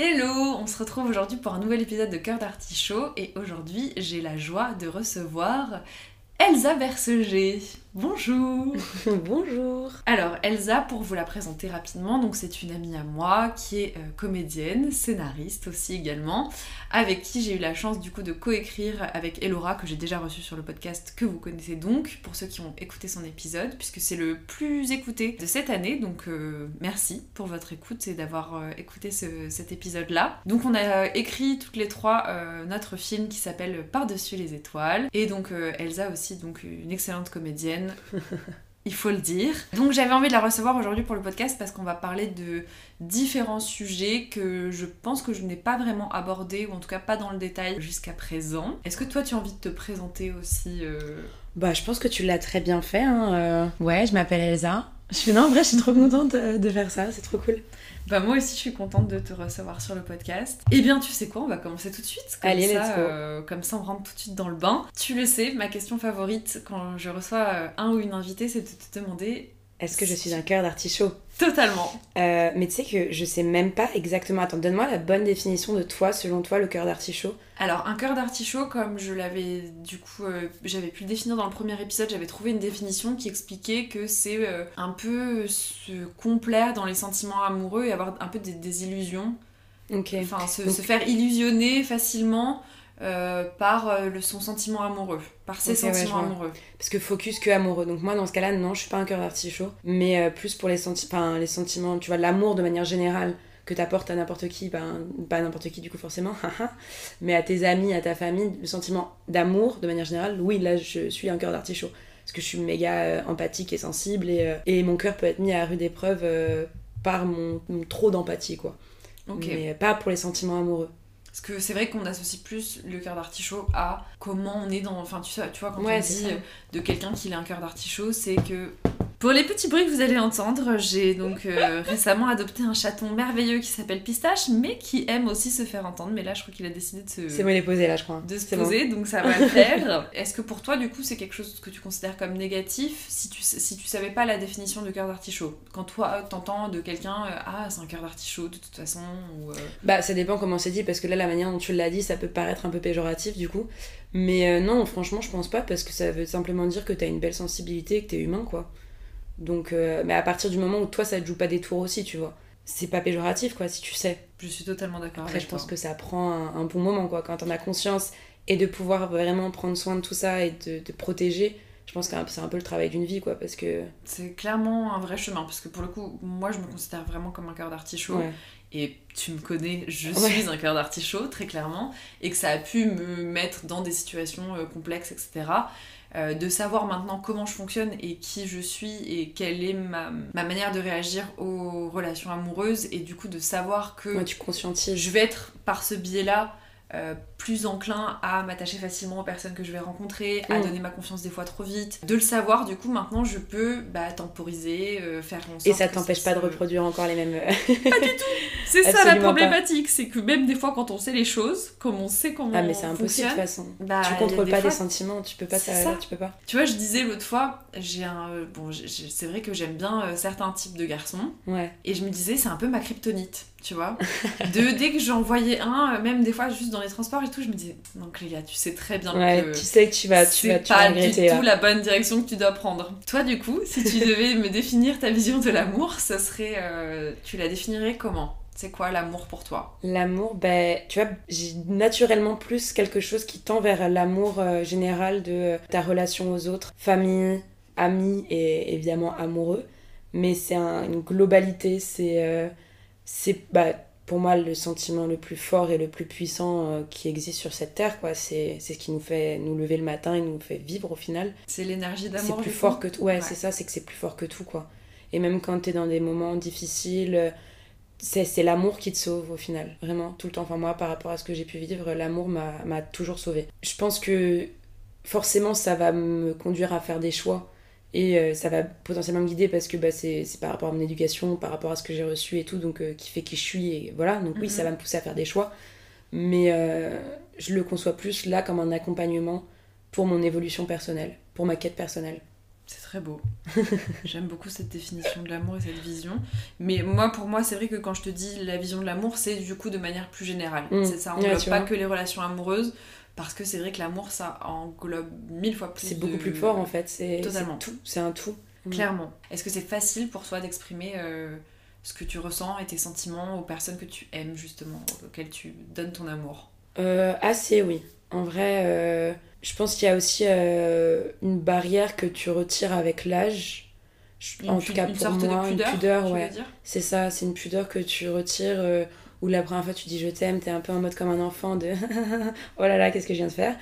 Hello, on se retrouve aujourd'hui pour un nouvel épisode de Cœur d'Artichaut et aujourd'hui j'ai la joie de recevoir Elsa Berseger. Bonjour. Bonjour. Alors Elsa, pour vous la présenter rapidement, donc c'est une amie à moi qui est euh, comédienne, scénariste aussi également, avec qui j'ai eu la chance du coup de coécrire avec Elora que j'ai déjà reçu sur le podcast que vous connaissez donc pour ceux qui ont écouté son épisode puisque c'est le plus écouté de cette année. Donc euh, merci pour votre écoute et d'avoir euh, écouté ce- cet épisode là. Donc on a écrit toutes les trois notre film qui s'appelle Par-dessus les étoiles. Et donc Elsa aussi donc une excellente comédienne il faut le dire. Donc j'avais envie de la recevoir aujourd'hui pour le podcast parce qu'on va parler de différents sujets que je pense que je n'ai pas vraiment abordés ou en tout cas pas dans le détail jusqu'à présent. Est-ce que toi tu as envie de te présenter aussi euh, Bah, je pense que tu l'as très bien fait. hein, euh. Ouais, je m'appelle Elsa. Je suis non, en vrai, je suis trop contente euh, de faire ça, c'est trop cool. Bah moi aussi je suis contente de te recevoir sur le podcast. Eh bien tu sais quoi, on va commencer tout de suite. Comme Allez, ça, let's go. euh, comme ça on rentre tout de suite dans le bain. Tu le sais, ma question favorite quand je reçois euh, un ou une invitée c'est de te demander Est-ce que je suis un cœur d'artichaut? Totalement. Euh, Mais tu sais que je sais même pas exactement. Attends, donne-moi la bonne définition de toi, selon toi, le cœur d'artichaut. Alors, un cœur d'artichaut, comme je l'avais du coup, euh, j'avais pu le définir dans le premier épisode, j'avais trouvé une définition qui expliquait que c'est euh, un peu se complaire dans les sentiments amoureux et avoir un peu des, des illusions. Ok. Enfin, se, Donc- se faire illusionner facilement euh, par euh, le, son sentiment amoureux, par ses sentiments amoureux. Parce que focus que amoureux. Donc moi, dans ce cas-là, non, je suis pas un cœur d'artichaut. Mais euh, plus pour les, senti les sentiments, tu vois, l'amour de manière générale que t'apportes à n'importe qui, ben, pas à n'importe qui du coup forcément, mais à tes amis, à ta famille, le sentiment d'amour de manière générale, oui, là je suis un cœur d'artichaut. Parce que je suis méga euh, empathique et sensible et, et mon cœur peut être mis à rude épreuve par mon, mon trop d'empathie, quoi. Mais pas pour les sentiments amoureux. Parce que c'est vrai qu'on associe plus le cœur d'artichaut à comment on est dans. Enfin, tu, sais, tu vois, quand Ouais, on dit ça. de quelqu'un qu'il a un cœur d'artichaut, c'est que. Pour les petits bruits que vous allez entendre, j'ai donc euh, récemment adopté un chaton merveilleux qui s'appelle Pistache, mais qui aime aussi se faire entendre. Mais là, je crois qu'il a décidé de se, C'est moi les poser là, je crois. de se C'est bon. poser, donc ça va le faire. Est-ce que pour toi, du coup, c'est quelque chose que tu considères comme négatif si tu, si tu savais pas la définition de cœur d'artichaut? Quand toi, t'entends de quelqu'un, euh, ah, c'est un cœur d'artichaut de toute façon, ou. euh, Bah, ça dépend comment c'est dit, parce que là, la manière dont tu l'as dit, ça peut paraître un peu péjoratif du coup. Mais euh, non, franchement, je pense pas, parce que ça veut simplement dire que t'as une belle sensibilité et que t'es humain, quoi. Donc, euh, mais à partir du moment où toi, ça te joue pas des tours aussi, tu vois. C'est pas péjoratif, quoi, si tu sais. Je suis totalement d'accord Après, avec je pense toi. que ça prend un, un bon moment, quoi, quand t'en as conscience et de pouvoir vraiment prendre soin de tout ça et de te protéger. Je pense que c'est un peu le travail d'une vie, quoi, parce que. C'est clairement un vrai chemin, parce que pour le coup, moi je me considère vraiment comme un cœur d'artichaut, Ouais. et tu me connais, je Ouais. suis un cœur d'artichaut, très clairement, et que ça a pu me mettre dans des situations euh, complexes, etc. Euh, de savoir maintenant comment je fonctionne et qui je suis et quelle est ma, ma manière de réagir aux relations amoureuses, et du coup de savoir que Ouais, tu conscientises. je vais être par ce biais-là euh, plus enclin à m'attacher facilement aux personnes que je vais rencontrer, à Mm. donner ma confiance des fois trop vite. De le savoir, du coup, maintenant, je peux bah, temporiser, euh, faire en sorte Et ça t'empêche pas de reproduire encore les mêmes. C'est ça la pas. problématique, c'est que même des fois, quand on sait les choses, comme on sait comment ah, mais c'est impossible de toute façon. bah, tu contrôles pas fois- des sentiments, tu peux pas ça, ça. tu peux pas. Tu vois, je disais l'autre fois, j'ai un... euh, Bon, c'est vrai que j'aime bien euh, certains types de garçons, Ouais. Et je me disais, c'est un peu ma kryptonite, tu vois. De, dès que j'en voyais un, euh, même des fois juste dans les transports et tout, je me disais, donc les gars, tu sais très bien Ouais, que tu sais que tu vas, tu vas, tu vas pas du regretter. tout là. la bonne direction que tu dois prendre. Toi, du coup, si tu devais me définir ta vision de l'amour, ça serait, euh, tu la définirais comment? C'est quoi l'amour pour toi? L'amour, ben, tu vois, j'ai naturellement plus quelque chose qui tend vers l'amour euh, général de euh, ta relation aux autres, famille, amis et évidemment amoureux. Mais c'est un- une globalité, c'est, c'est bah, pour moi le sentiment le plus fort et le plus puissant euh, qui existe sur cette terre, quoi. C'est, c'est ce qui nous fait nous lever le matin et nous fait vivre au final. C'est l'énergie c'est d'amour plus du fort coup que tout. Ouais, Ouais. c'est ça, c'est que c'est plus fort que tout, quoi. Et même quand t'es dans des moments difficiles, euh, c'est, c'est l'amour qui te sauve au final, vraiment, tout le temps. Enfin, moi, par rapport à ce que j'ai pu vivre, l'amour m'a, m'a toujours sauvé. Je pense que forcément, ça va me conduire à faire des choix. Et euh, ça va potentiellement me guider parce que bah, c'est, par rapport à mon éducation, par rapport à ce que j'ai reçu et tout, donc euh, qui fait qui je suis. Et voilà, donc oui, Mhm. ça va me pousser à faire des choix. Mais euh, je le conçois plus là comme un accompagnement pour mon évolution personnelle, pour ma quête personnelle. C'est très beau. J'aime beaucoup cette définition de l'amour et cette vision. Mais moi, pour moi, c'est vrai que quand je te dis la vision de l'amour, c'est du coup de manière plus générale. Mm. C'est ça Ouais, englobe tu pas que les relations amoureuses, parce que c'est vrai que l'amour, ça englobe mille fois plus. C'est beaucoup plus fort en fait. C'est Totalement. tout. C'est un tout. Mm. Clairement. Est-ce que c'est facile pour toi d'exprimer euh, ce que tu ressens et tes sentiments aux personnes que tu aimes, justement, auxquelles tu donnes ton amour? Euh, assez, oui. En vrai, euh, je pense qu'il y a aussi une barrière que tu retires avec l'âge. En tout cas, une pour sorte moi, de pudeur, une pudeur, ouais. C'est ça, c'est une pudeur que tu retires. Où la première fois tu dis je t'aime, t'es un peu en mode comme un enfant de oh là là, qu'est-ce que je viens de faire?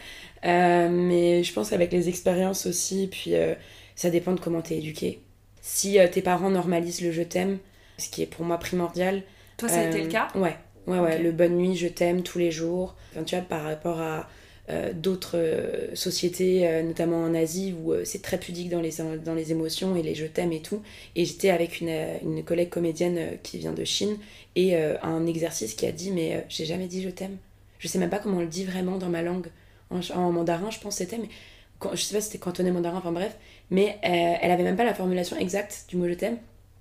Euh, mais je pense avec les expériences aussi, puis euh, ça dépend de comment t'es éduqué. Si euh, tes parents normalisent le je t'aime, ce qui est pour moi primordial, Toi, ça a été le cas? Ouais, ouais, ouais. Le bonne nuit, je t'aime tous les jours. Enfin, tu vois, par rapport à euh, d'autres euh, sociétés, euh, notamment en Asie, où c'est très pudique dans les, dans les émotions et les je t'aime et tout. Et j'étais avec une, une collègue comédienne qui vient de Chine et un exercice qui a dit Mais j'ai jamais dit je t'aime. Je sais même pas comment on le dit vraiment dans ma langue. En, en mandarin, je pense que c'était, mais quand- je sais pas si c'était cantonais mandarin, enfin bref. Mais elle avait même pas la formulation exacte du mot je t'aime.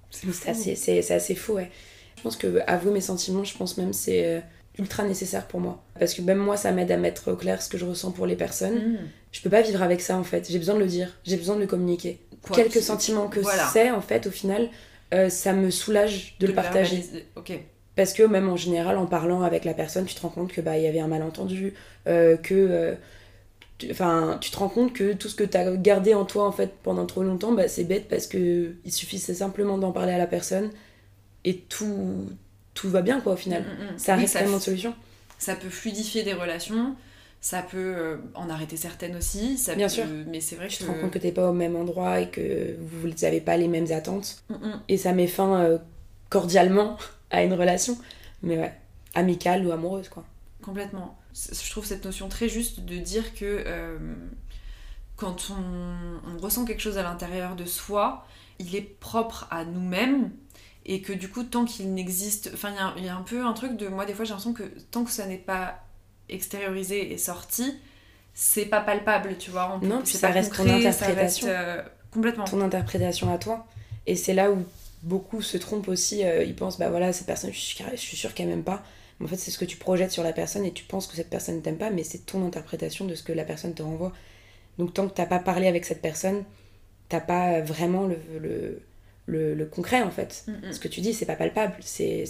C'est fou. assez, assez faux, ouais. Je pense que avouer mes sentiments, je pense même c'est ultra nécessaire pour moi. Parce que même moi, ça m'aide à mettre au clair ce que je ressens pour les personnes. Mmh. Je peux pas vivre avec ça en fait. J'ai besoin de le dire. J'ai besoin de le communiquer. Quoi Quelques sentiments que voilà. c'est, en fait, au final, euh, ça me soulage de, le partager. Ok. Parce que même en général, en parlant avec la personne, tu te rends compte que bah il y avait un malentendu, euh, que euh, tu- enfin tu te rends compte que tout ce que tu as gardé en toi en fait pendant trop longtemps, bah, c'est bête parce que il suffisait simplement d'en parler à la personne et tout tout va bien quoi au final. Mm, mm, mm. Ça Oui, reste tellement de solutions. ça peut fluidifier des relations, ça peut euh, en arrêter certaines aussi. Ça Bien peut- sûr. Mais c'est vrai Tu que. te rends compte que t'es pas au même endroit et que vous n'avez pas les mêmes attentes Mm, et ça met fin euh, cordialement à une relation, mais ouais, amicale ou amoureuse quoi. Complètement. Je trouve cette notion très juste de dire que euh, quand on, on ressent quelque chose à l'intérieur de soi, il est propre à nous-mêmes et que du coup, tant qu'il n'existe. Enfin, il y a un- il y, a un peu un truc de. Moi, des fois, j'ai l'impression que tant que ça n'est pas extériorisé et sorti, c'est pas palpable, tu vois. On Non, puis ça reste ton concret, interprétation. reste, euh, complètement. ton interprétation à toi. Et c'est là où beaucoup se trompent aussi. euh, ils pensent, bah voilà, cette personne, je suis, je suis sûre qu'elle m'aime pas. Mais en fait, c'est ce que tu projettes sur la personne et tu penses que cette personne ne t'aime pas, mais c'est ton interprétation de ce que la personne te renvoie. Donc, tant que t'as pas parlé avec cette personne, t'as pas vraiment le, le, le, le concret en fait. Mm, mm. Ce que tu dis, c'est pas palpable, c'est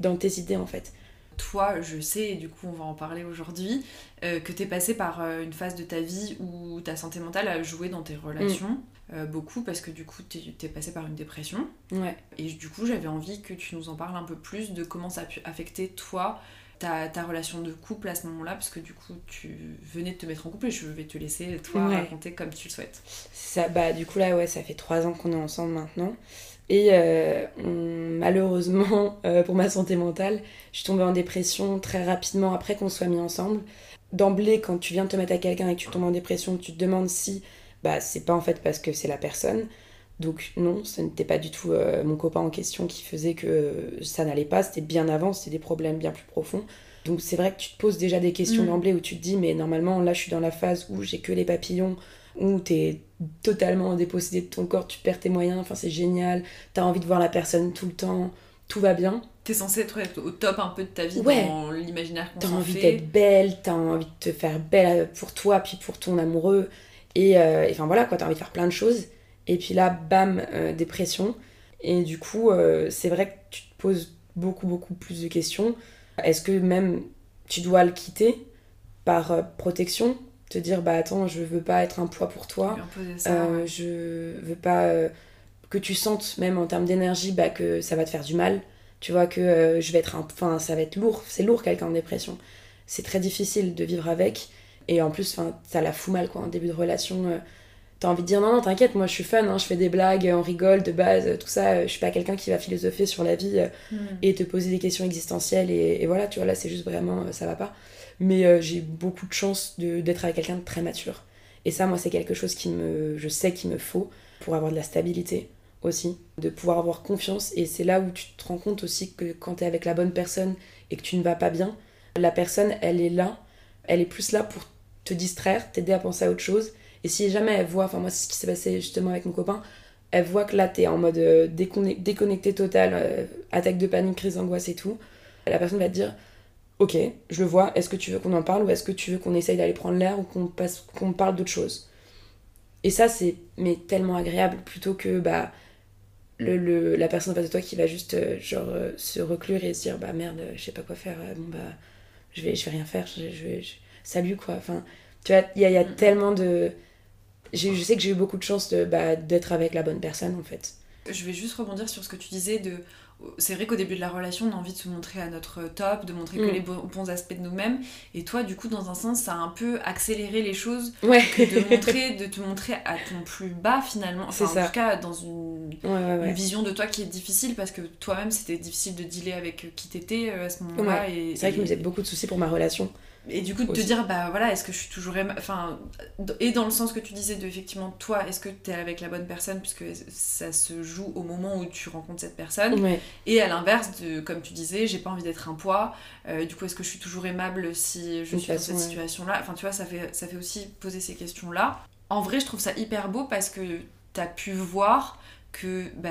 dans tes idées en fait. Toi, je sais, et du coup on va en parler aujourd'hui, euh, que t'es passé par euh, une phase de ta vie où ta santé mentale a joué dans tes relations, euh, beaucoup, parce que du coup t'es t'es passé par une dépression. Ouais. Et du coup j'avais envie que tu nous en parles un peu plus de comment ça a pu affecter toi, ta, ta relation de couple à ce moment-là, parce que du coup tu venais de te mettre en couple et je vais te laisser toi Ouais. raconter comme tu le souhaites. Ça, bah, du coup, là, ouais, ça fait trois ans qu'on est ensemble maintenant. Et euh, on- malheureusement, euh, pour ma santé mentale, je suis tombée en dépression très rapidement après qu'on soit mis ensemble. D'emblée, quand tu viens de te mettre à quelqu'un et que tu tombes en dépression, tu te demandes si bah, c'est pas en fait parce que c'est la personne. Donc, non, ce n'était pas du tout euh, mon copain en question qui faisait que euh, ça n'allait pas. C'était bien avant, c'était des problèmes bien plus profonds. Donc, c'est vrai que tu te poses déjà des questions Mm. d'emblée où tu te dis, mais normalement, là, je suis dans la phase où j'ai que les papillons où t'es totalement dépossédé de ton corps, tu perds tes moyens, enfin c'est génial, t'as envie de voir la personne tout le temps, tout va bien, T'es censé être au top un peu de ta vie Ouais. dans l'imaginaire qu'on t'as envie d'être belle, t'as envie de te faire belle pour toi, puis pour ton amoureux, et euh, et enfin voilà quoi, t'as envie de faire plein de choses, et puis là, bam, euh, dépression, et du coup, euh, c'est vrai que tu te poses beaucoup, beaucoup plus de questions. Est-ce que même tu dois le quitter par euh, protection? Te dire, bah attends, je veux pas être un poids pour toi. Ça, ouais. je veux pas que tu sentes même en termes d'énergie bah, que ça va te faire du mal tu vois que je vais être un... enfin ça va être lourd c'est lourd quelqu'un en dépression c'est très difficile de vivre avec et en plus ça la fout mal quoi en début de relation t'as envie de dire non non t'inquiète moi je suis fun hein, je fais des blagues on rigole de base tout ça euh, je suis pas quelqu'un qui va philosopher sur la vie euh, Mm. et te poser des questions existentielles et, et voilà tu vois là c'est juste vraiment euh, ça va pas. Mais euh, j'ai beaucoup de chance de- d'être avec quelqu'un de très mature. Et ça moi c'est quelque chose qui me je sais qu'il me faut pour avoir de la stabilité aussi de pouvoir avoir confiance. Et c'est là où tu te rends compte aussi que quand tu es avec la bonne personne et que tu ne vas pas bien la personne elle est là elle est plus là pour te distraire t'aider à penser à autre chose Et si jamais elle voit, enfin moi c'est ce qui s'est passé justement avec mon copain, elle voit que là t'es en mode euh, déconnecté, total, euh, attaque de panique, crise d'angoisse et tout, la personne va te dire Ok, je le vois, est-ce que tu veux qu'on en parle ou est-ce que tu veux qu'on essaye d'aller prendre l'air ou qu'on passe qu'on parle d'autre chose? Et ça c'est mais tellement agréable plutôt que bah le, la personne en face de toi qui va juste euh, genre se reclure et se dire bah merde, je sais pas quoi faire, bon bah je vais je vais rien faire, je, vais salut quoi. Enfin, tu vois, il y a, y a mm. tellement de je sais que j'ai eu beaucoup de chance bah, d'être avec la bonne personne en fait. Je vais juste rebondir sur ce que tu disais de c'est vrai qu'au début de la relation, on a envie de se montrer à notre top, de montrer que mm. les bons, aspects de nous-mêmes. Et toi, du coup, dans un sens, ça a un peu accéléré les choses ouais. de, montrer, de te montrer à ton plus bas finalement. Enfin, en tout cas, dans une, une, vision de toi qui est difficile parce que toi-même, c'était difficile de dealer avec qui t'étais euh, à ce moment-là. C'est vrai qu'il me faisait beaucoup de soucis pour ma relation. Et du coup, de te dire, bah voilà, est-ce que je suis toujours. Enfin, et dans le sens que tu disais de effectivement, toi, est-ce que tu es avec la bonne personne, puisque ça se joue au moment où tu rencontres cette personne. Et à l'inverse, de comme tu disais, j'ai pas envie d'être un poids. Euh, du coup, est-ce que je suis toujours aimable si je suis dans cette situation-là? Enfin, tu vois, ça fait, ça fait aussi poser ces questions-là. En vrai, je trouve ça hyper beau parce que tu as pu voir que bah,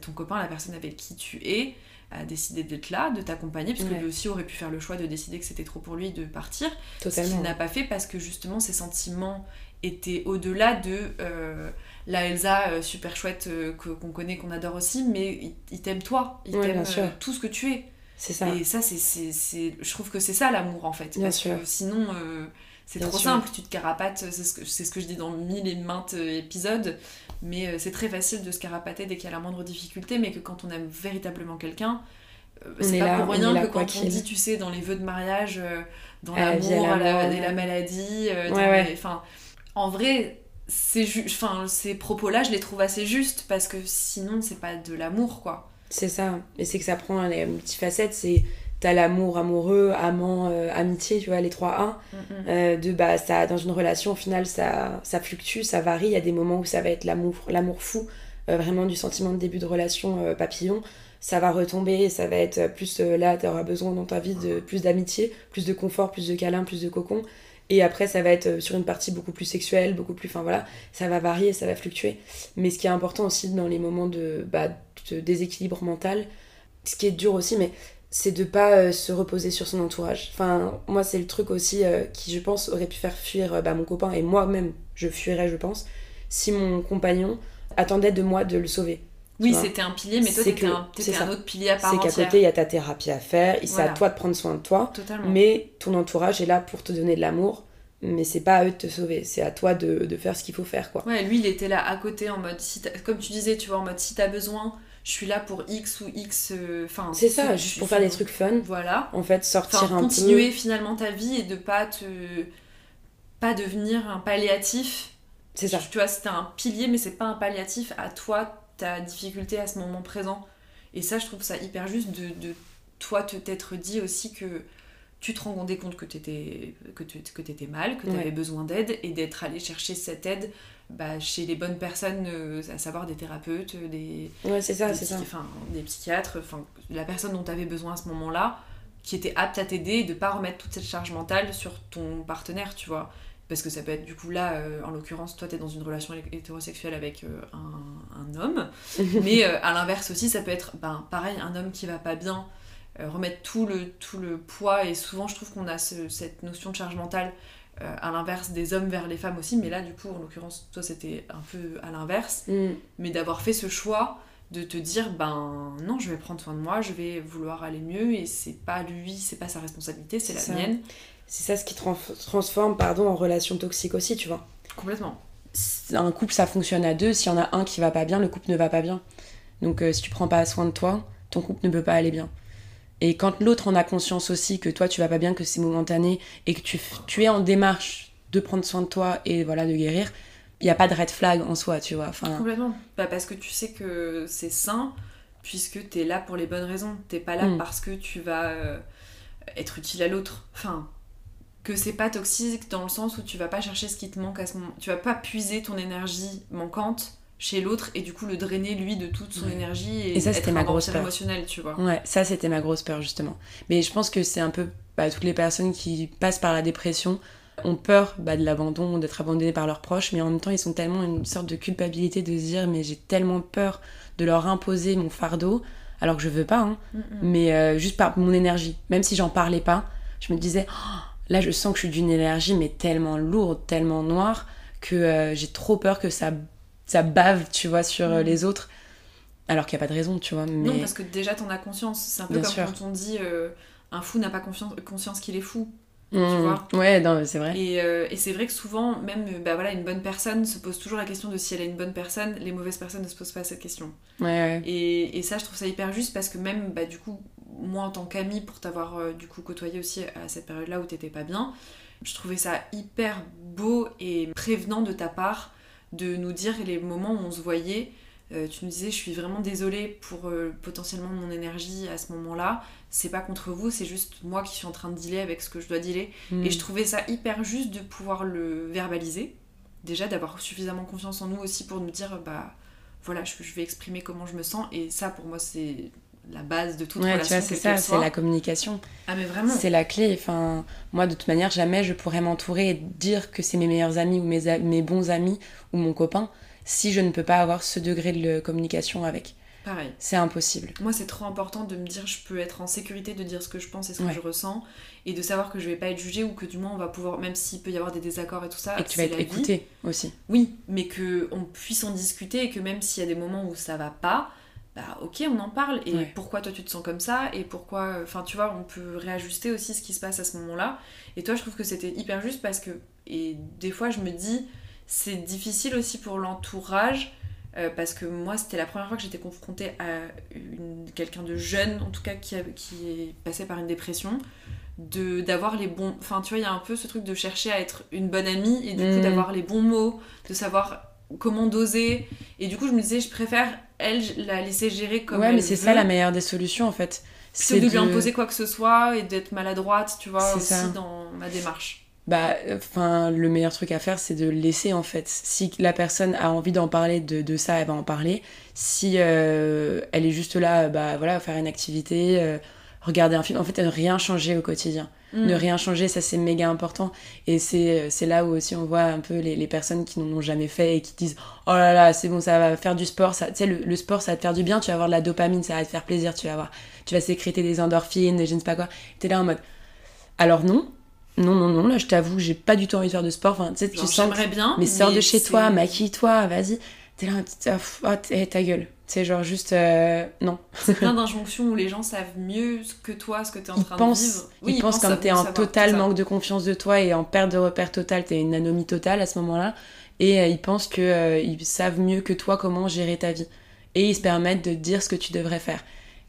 ton copain, la personne avec qui tu es, a décidé d'être là, de t'accompagner, puisque lui aussi aurait pu faire le choix de décider que c'était trop pour lui de partir. Ce qu'il n'a pas fait parce que justement ses sentiments étaient au-delà de euh, la Elsa euh, super chouette euh, qu'on connaît, qu'on adore aussi, mais il, t'aime toi, il t'aime tout ce que tu es. C'est ça. Et ça, c'est, je trouve que c'est ça l'amour en fait. parce que sinon, c'est trop simple, tu te carapates, c'est ce, que, c'est ce que je dis dans mille et maintes épisodes. Mais euh, c'est très facile de se carapater dès qu'il y a la moindre difficulté, mais que quand on aime véritablement quelqu'un, euh, c'est pas pour rien que quand on dit, tu sais, dans les vœux de mariage, euh, dans l'amour, la, la, la, maladie, enfin, en vrai, ces, ces propos-là, je les trouve assez justes parce que sinon, c'est pas de l'amour, quoi. C'est ça. Et c'est que ça prend les multifacettes. C'est t'as l'amour amoureux, amant, euh, amitié, tu vois, les trois 1 mm, mm. euh, de bah ça dans une relation au final ça ça fluctue, ça varie, il y a des moments où ça va être l'amour l'amour fou, euh, vraiment du sentiment de début de relation papillon, ça va retomber, ça va être plus là tu auras besoin dans ta vie de plus d'amitié, plus de confort, plus de câlin, plus de cocon et après ça va être sur une partie beaucoup plus sexuelle, beaucoup plus enfin voilà, ça va varier, ça va fluctuer. Mais ce qui est important aussi dans les moments de bah, de déséquilibre mental, ce qui est dur aussi mais c'est de pas euh, se reposer sur son entourage. Enfin, moi, c'est le truc aussi euh, qui, je pense, aurait pu faire fuir euh, bah, mon copain et moi-même, je fuirais, je pense, si mon compagnon attendait de moi de le sauver. Oui, c'était un pilier, mais toi, t'étais un, un, autre pilier à part C'est qu'à côté, il y a ta thérapie à faire, c'est à toi de prendre soin de toi. Totalement. Mais ton entourage est là pour te donner de l'amour, mais c'est pas à eux de te sauver, c'est à toi de, de faire ce qu'il faut faire, quoi. Ouais, lui, il était là à côté en mode, si comme tu disais, tu vois, en mode, si t'as besoin je suis là pour X ou X. Euh, enfin, c'est ça, juste pour faire des trucs fun. Voilà. En fait, sortir un peu. Continuer finalement ta vie et de pas te. pas devenir un palliatif. C'est ça. Tu vois, c'était un pilier, mais c'est pas un palliatif à toi, ta difficulté à ce moment présent. Et ça, je trouve ça hyper juste de, de toi te t'être dit aussi que tu te rendais compte que tu étais, que que étais mal, que tu avais besoin d'aide et d'être allé chercher cette aide bah, chez les bonnes personnes, euh, à savoir des thérapeutes, des, ouais, c'est ça, c'est ça. des psychiatres, enfin, la personne dont tu avais besoin à ce moment-là, qui était apte à t'aider et de pas remettre toute cette charge mentale sur ton partenaire, tu vois. Parce que ça peut être du coup là, euh, en l'occurrence, toi tu es dans une relation hétérosexuelle avec euh, un, un, homme, mais à l'inverse aussi, ça peut être ben, pareil, un homme qui va pas bien, remettre tout le, tout le poids, et souvent je trouve qu'on a cette notion de charge mentale euh, à l'inverse des hommes vers les femmes aussi, mais là du coup en l'occurrence toi c'était un peu à l'inverse, mm. mais d'avoir fait ce choix de te dire ben non je vais prendre soin de moi, je vais vouloir aller mieux et c'est pas lui, c'est pas sa responsabilité, c'est la mienne. C'est ça ce qui transforme pardon en relation toxique aussi tu vois. Complètement. Un couple ça fonctionne à deux, s'il y en a un qui va pas bien, le couple ne va pas bien. Donc euh, si tu prends pas soin de toi, ton couple ne peut pas aller bien. Et quand l'autre en a conscience aussi que toi tu vas pas bien, que c'est momentané et que tu, tu es en démarche de prendre soin de toi et voilà de guérir, il n'y a pas de red flag en soi, tu vois. Enfin... Complètement. Bah parce que tu sais que c'est sain puisque tu es là pour les bonnes raisons. T'es pas là mm. parce que tu vas euh, être utile à l'autre. Enfin, que c'est pas toxique dans le sens où tu vas pas chercher ce qui te manque à ce moment. Tu vas pas puiser ton énergie manquante chez l'autre et du coup le drainer lui de toute son énergie et, ça c'était ma grosse peur. émotionnelle tu vois. Ouais ça c'était ma grosse peur justement. Mais je pense que c'est un peu bah, toutes les personnes qui passent par la dépression ont peur bah, de l'abandon, d'être abandonnés par leurs proches, mais en même temps, ils sont tellement une sorte de culpabilité de se dire, mais j'ai tellement peur de leur imposer mon fardeau, alors que je veux pas, hein, mais euh, juste par mon énergie. Même si j'en parlais pas, je me disais, oh, là, je sens que je suis d'une énergie, mais tellement lourde, tellement noire, que euh, j'ai trop peur que ça, ça bave, tu vois, sur euh, les autres. Alors qu'il n'y a pas de raison, tu vois. Mais... Non, parce que déjà, t'en as conscience. C'est un peu comme quand on dit un fou n'a pas confiance, conscience qu'il est fou. Tu Mmh. vois Ouais, non, c'est vrai. Et, euh, et c'est vrai que souvent, même euh, bah voilà, une bonne personne se pose toujours la question de si elle est une bonne personne. Les mauvaises personnes ne se posent pas cette question. Ouais, ouais. Et, et ça, je trouve ça hyper juste parce que même, bah, du coup, moi en tant qu'amie, pour t'avoir euh, du coup côtoyé aussi à cette période-là où t'étais pas bien, je trouvais ça hyper beau et prévenant de ta part de nous dire les moments où on se voyait. Euh, tu nous disais, je suis vraiment désolée pour euh, potentiellement mon énergie à ce moment-là. C'est pas contre vous, c'est juste moi qui suis en train de dealer avec ce que je dois dealer. Mm. Et je trouvais ça hyper juste de pouvoir le verbaliser. Déjà, d'avoir suffisamment confiance en nous aussi pour nous dire, bah voilà, je, je vais exprimer comment je me sens. Et ça, pour moi, c'est la base de toute Ouais, tu relation. vois, c'est ça, c'est la communication. Ah, mais vraiment. C'est la clé. Enfin, moi, de toute manière, jamais je pourrais m'entourer et dire que c'est mes meilleurs amis ou mes, mes bons amis ou mon copain si je ne peux pas avoir ce degré de communication avec. Pareil. C'est impossible. Moi, c'est trop important de me dire, je peux être en sécurité de dire ce que je pense et ce Ouais. que je ressens, et de savoir que je vais pas être jugée ou que du moins on va pouvoir, même s'il peut y avoir des désaccords et tout ça, et que tu vas être la vie. écouté aussi. Oui, mais que on puisse en discuter et que même s'il y a des moments où ça va pas, bah ok, on en parle. Et Ouais. pourquoi toi tu te sens comme ça et pourquoi, enfin tu vois, on peut réajuster aussi ce qui se passe à ce moment-là. Et toi, je trouve que c'était hyper juste parce que et des fois je me dis c'est difficile aussi pour l'entourage. euh, parce que moi, c'était la première fois que j'étais confrontée à une- quelqu'un de jeune, en tout cas, qui, a- qui est passé par une dépression, de d'avoir les bons... Enfin, tu vois, il y a un peu ce truc de chercher à être une bonne amie, et du coup, Mm. d'avoir les bons mots, de savoir comment doser. Et du coup, je me disais, je préfère, elle, la laisser gérer comme ouais, mais c'est ça la meilleure des solutions en fait. C'est de lui imposer quoi que ce soit et d'être maladroite, tu vois, aussi ça. dans ma démarche. Bah, enfin, le meilleur truc à faire, c'est de laisser en fait. Si la personne a envie d'en parler de, de ça, elle va en parler. Si euh, elle est juste là, bah voilà, faire une activité, euh, regarder un film, en fait, ne rien changer au quotidien. Mm. Ne rien changer, ça c'est méga important. Et c'est c'est là où aussi on voit un peu les, les personnes qui n'en ont jamais fait et qui disent Oh là là, c'est bon, ça va faire du sport. Tu sais, le, le sport, ça va te faire du bien, tu vas avoir de la dopamine, ça va te faire plaisir, tu vas avoir, tu vas sécréter des endorphines, des je ne sais pas quoi. T'es là en mode Alors non, non, non, non, là je t'avoue, j'ai pas du tout envie de faire de sport. Enfin, tu sais, tu sens. que- bien, Mais sors de chez toi, maquille-toi, vas-y. T'es là, ah, eh, ta gueule. C'est genre juste. euh, non. C'est plein d'injonctions où les gens savent mieux que toi ce que t'es en Ils train pensent, de vivre. ils pensent comme ça- t'es en total manque de confiance de toi et en perte de repère total, t'es une anomie totale à ce moment-là. Et euh, ils pensent que euh, ils savent mieux que toi comment gérer ta vie. Et ils se permettent de te dire ce que tu devrais faire.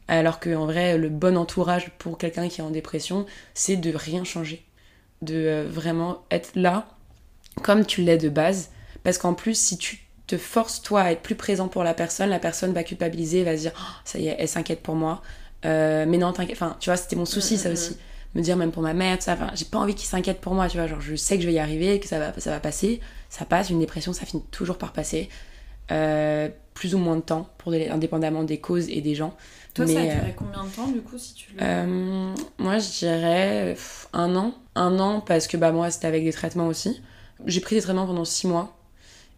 Alors qu'en vrai, le bon entourage pour quelqu'un qui est en dépression, c'est de rien changer. De euh, vraiment être là comme tu l'es de base. Parce qu'en plus, si tu te forces toi à être plus présent pour la personne, la personne va culpabiliser, va se dire Oh, ça y est, elle s'inquiète pour moi. Euh, mais non, t'inquiète. Enfin, tu vois, c'était mon souci, Mm, ça mm, aussi. Me dire même pour ma mère, tout ça. Enfin, j'ai pas envie qu'il s'inquiète pour moi, tu vois. Genre, je sais que je vais y arriver, que ça va, ça va passer. Ça passe. Une dépression, ça finit toujours par passer. Euh, plus ou moins de temps, pour des- indépendamment des causes et des gens. Toi, mais, ça a euh, duré combien de temps du coup si tu le... euh, moi, je dirais pff, un an. Un an parce que bah, moi, c'était avec des traitements aussi. J'ai pris des traitements pendant six mois.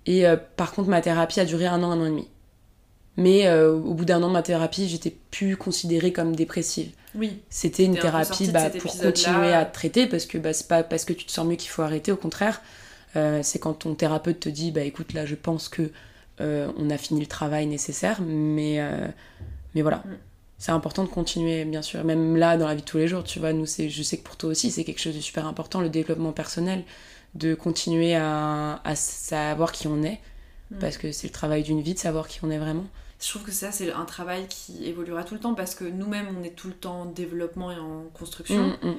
Et euh, par contre, ma thérapie a duré un an, un an et demi. Mais euh, au bout d'un an ma thérapie, j'étais plus considérée comme dépressive. Oui. C'était une thérapie bah, pour continuer à te traiter parce que bah, c'est pas parce que tu te sens mieux qu'il faut arrêter, au contraire. Euh, c'est quand ton thérapeute te dit bah écoute là je pense que on a fini le travail nécessaire mais mais voilà Mm. c'est important de continuer bien sûr même là dans la vie de tous les jours tu vois nous je sais que pour toi aussi c'est quelque chose de super important le développement personnel de continuer à, à savoir qui on est Mm. parce que c'est le travail d'une vie de savoir qui on est vraiment Je trouve que ça, c'est un travail qui évoluera tout le temps parce que nous-mêmes, on est tout le temps en développement et en construction. Mm, mm.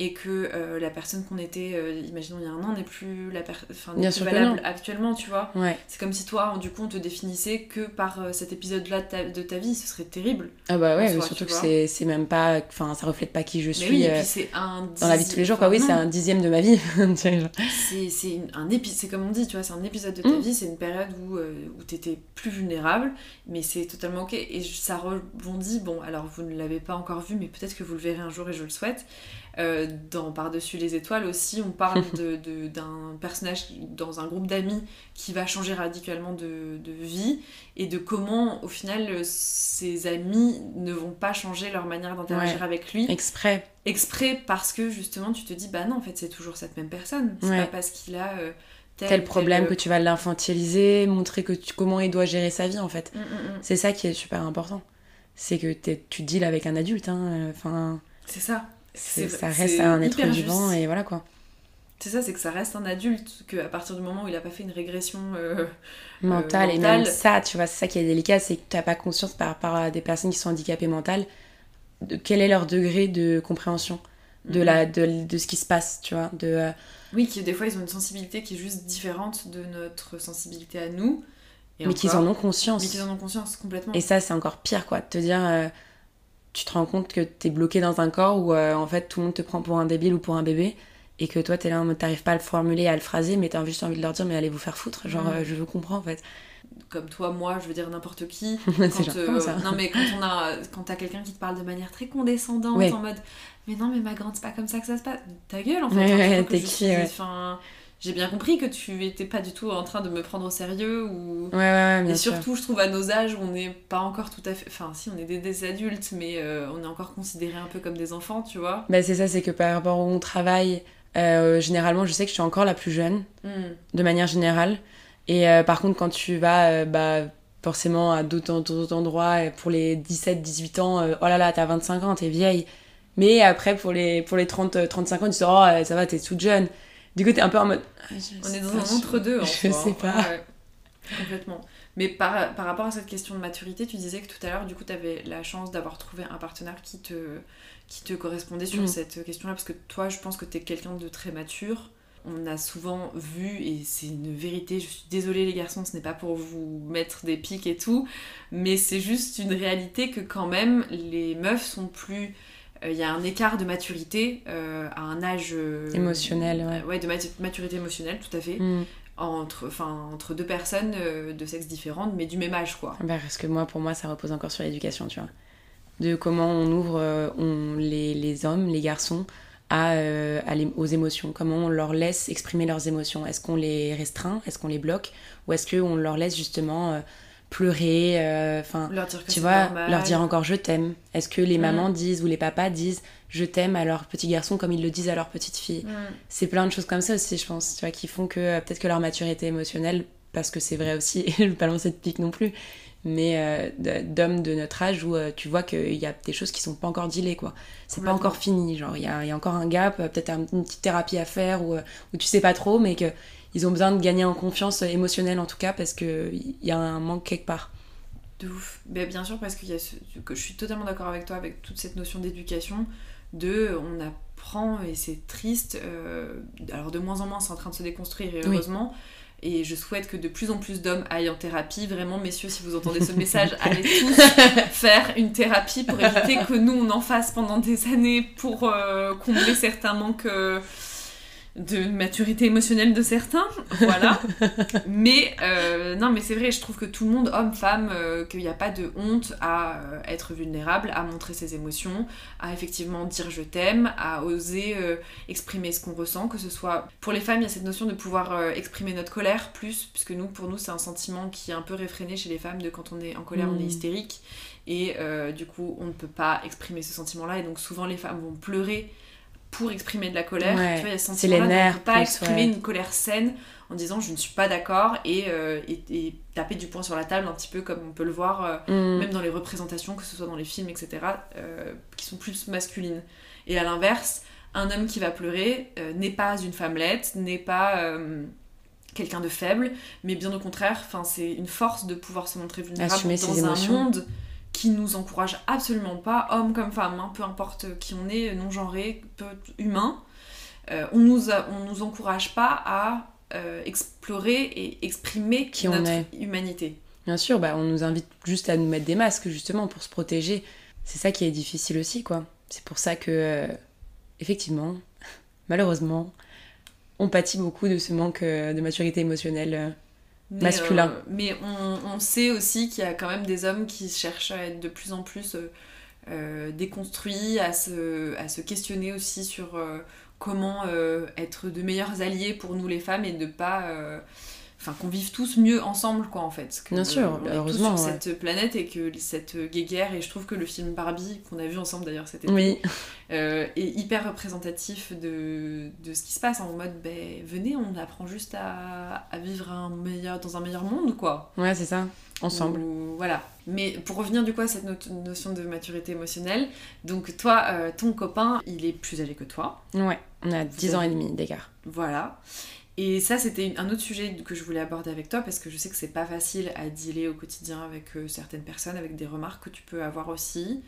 Et que euh, la personne qu'on était, euh, imaginons, il y a un an, n'est plus, la enfin, plus valable actuellement, tu vois. ouais C'est comme si toi, du coup, on te définissait que par euh, cet épisode-là de ta, de ta vie. Ce serait terrible. ah bah ouais soi, surtout que c'est même pas enfin ça reflète pas qui je suis oui, c'est un dans la vie de tous les jours quoi oui c'est un dixième de ma vie. C'est un c'est comme on dit, tu vois, c'est un épisode de ta Mm. vie, c'est une période où, où t'étais plus vulnérable, mais c'est totalement ok. Et ça rebondit, bon, alors vous ne l'avez pas encore vu, mais peut-être que vous le verrez un jour et je le souhaite. Euh, dans Par-dessus les étoiles aussi, on parle d'un de, d'un personnage dans un groupe d'amis qui va changer radicalement de, de, vie et de comment, au final, ses amis ne vont pas changer leur manière d'interagir avec lui. Exprès. Exprès parce que justement, tu te dis, bah non, en fait, c'est toujours cette même personne. C'est pas parce qu'il a. Euh, tel, problème que tu vas l'infantiliser, montrer que tu, comment il doit gérer sa vie en fait. Mm, mm, mm. C'est ça qui est super important. C'est que tu deals avec un adulte. Hein, enfin, c'est ça. Ça reste un être vivant et voilà quoi. C'est ça, c'est que ça reste un adulte, qu'à partir du moment où il a pas fait une régression euh, mentale, et même ça, tu vois, c'est ça qui est délicat, c'est que tu n'as pas conscience par rapport à des personnes qui sont handicapées mentales de quel est leur degré de compréhension de, la, de, de, ce qui se passe, tu vois. De, euh, Oui, qui des fois ils ont une sensibilité qui est juste différente de notre sensibilité à nous. mais qu'ils en ont conscience. Mais qu'ils en ont conscience complètement. Et ça, c'est encore pire, quoi. De te dire, euh, tu te rends compte que tu es bloqué dans un corps où euh, en fait tout le monde te prend pour un débile ou pour un bébé et que toi t'es là, t'arrives pas à le formuler, à le phraser, mais t'as juste envie de leur dire, mais allez vous faire foutre. Genre, je veux comprendre en fait comme toi, moi, je veux dire n'importe qui. quand, euh, non, mais quand on a, quand t'as quelqu'un qui te parle de manière très condescendante, en mode, mais non, mais ma grande, c'est pas comme ça que ça se passe. Ta gueule, en fait. t'es qui, Enfin, j'ai bien compris que tu étais pas du tout en train de me prendre au sérieux ou. Ouais, ouais, bien Et surtout, je trouve à nos âges, on n'est pas encore tout à fait. Enfin, si, on est des, adultes, mais euh, on est encore considérés un peu comme des enfants, tu vois. Bah, c'est ça, c'est que par rapport au travail, euh, généralement, je sais que je suis encore la plus jeune, hmm. de manière générale. Et euh, par contre, quand tu vas bah, forcément à d'autres endroits, pour les 17-18 ans, euh, oh là là, t'as 25 ans, t'es vieille. Mais après, pour les, pour les 30-35 ans, tu te dis, oh, ça va, t'es toute jeune. Du coup, t'es un peu en mode. Ah, On est dans un entre-deux, en Je sais pas. complètement. Mais par, par, rapport à cette question de maturité, tu disais que tout à l'heure, du coup, t'avais la chance d'avoir trouvé un partenaire qui te, qui te correspondait sur mm. cette question-là, parce que toi, je pense que t'es quelqu'un de très mature on a souvent vu, et c'est une vérité, je suis désolée les garçons, ce n'est pas pour vous mettre des pics et tout, mais c'est juste une réalité que quand même les meufs sont plus... Il euh, y a un écart de maturité euh, à un âge... Euh, émotionnel, ouais. ouais. de maturité émotionnelle, tout à fait. Mm. Entre, enfin, entre deux personnes de sexe différentes, mais du même âge, quoi. Bah, parce que moi, pour moi, ça repose encore sur l'éducation, tu vois. De comment on ouvre on, les, les hommes, les garçons, euh, à, aux émotions Comment on leur laisse exprimer leurs émotions Est-ce qu'on les restreint? Est-ce qu'on les bloque? Ou est-ce qu'on leur laisse justement euh, pleurer euh, Enfin, tu vois, leur dire encore je t'aime. Est-ce que les mm. mamans disent ou les papas disent je t'aime à leur petit garçon comme ils le disent à leur petite fille? Mm. C'est plein de choses comme ça aussi, je pense, tu vois, qui font que peut-être que leur maturité émotionnelle, parce que c'est vrai aussi, je ne vais pas lancer de pique non plus, mais euh, d'hommes de notre âge où euh, tu vois qu'il y a des choses qui sont pas encore dealées quoi c'est pas encore fini genre il y a, y a, encore un gap euh, peut-être une petite thérapie à faire ou, ou tu sais pas trop mais que ils ont besoin de gagner en confiance émotionnelle en tout cas parce que il y a un manque quelque part. De ouf. Mais bien sûr parce que, y a que je suis totalement d'accord avec toi avec toute cette notion d'éducation de on apprend et c'est triste alors de moins en moins c'est en train de se déconstruire et heureusement. Et je souhaite que de plus en plus d'hommes aillent en thérapie. Vraiment, messieurs, si vous entendez ce message, allez tous faire une thérapie pour éviter que nous, on en fasse pendant des années pour euh, combler certains manques euh, de maturité émotionnelle de certains, voilà. mais euh, non, mais c'est vrai, je trouve que tout le monde, homme, femme, euh, qu'il n'y a pas de honte à euh, être vulnérable, à montrer ses émotions, à effectivement dire je t'aime, à oser exprimer ce qu'on ressent, que ce soit pour les femmes, il y a cette notion de pouvoir exprimer notre colère plus, puisque nous, pour nous, c'est un sentiment qui est un peu réfréné chez les femmes de quand on est en colère, on est mmh. hystérique, et du coup, on ne peut pas exprimer ce sentiment-là, et donc souvent les femmes vont pleurer pour exprimer de la colère. Tu vois, il y a ce de pas exprimer une colère saine en disant je ne suis pas d'accord et, euh, et, taper du poing sur la table un petit peu comme on peut le voir euh, mm. même dans les représentations, que ce soit dans les films, etc., euh, qui sont plus masculines. Et à l'inverse, un homme qui va pleurer n'est pas une femmelette, n'est pas quelqu'un de faible, mais bien au contraire, c'est une force de pouvoir se montrer vulnérable dans un monde qui nous encourage absolument pas, hommes comme femmes, hein, peu importe qui on est, non-genré, peu humain, euh, on, nous on nous encourage pas à euh, explorer et exprimer qui notre on est. humanité. Bien sûr, bah, on nous invite juste à nous mettre des masques justement pour se protéger. C'est ça qui est difficile aussi, quoi. C'est pour ça que, euh, effectivement, malheureusement, on pâtit beaucoup de ce manque de maturité émotionnelle masculin. Euh, mais on, on, sait aussi qu'il y a quand même des hommes qui cherchent à être de plus en plus euh, déconstruit, à se, à se questionner aussi sur comment être de meilleurs alliés pour nous les femmes et ne pas enfin qu'on vive tous mieux ensemble quoi en fait. Bien sûr on heureusement sur cette planète et que cette guéguerre et je trouve que le film Barbie qu'on a vu ensemble d'ailleurs cet été oui. euh, est hyper représentatif de, de, ce qui se passe en mode ben venez on apprend juste à, à, vivre un meilleur dans un meilleur monde quoi. Ouais c'est ça ensemble. Voilà. Mais pour revenir du coup à cette notion de maturité émotionnelle donc toi euh, ton copain il est plus âgé que toi. Ouais on a 10 ans et demi d'écart. Voilà et ça, c'était un autre sujet que je voulais aborder avec toi parce que je sais que c'est pas facile à dealer au quotidien avec euh, certaines personnes, avec des remarques que tu peux avoir aussi.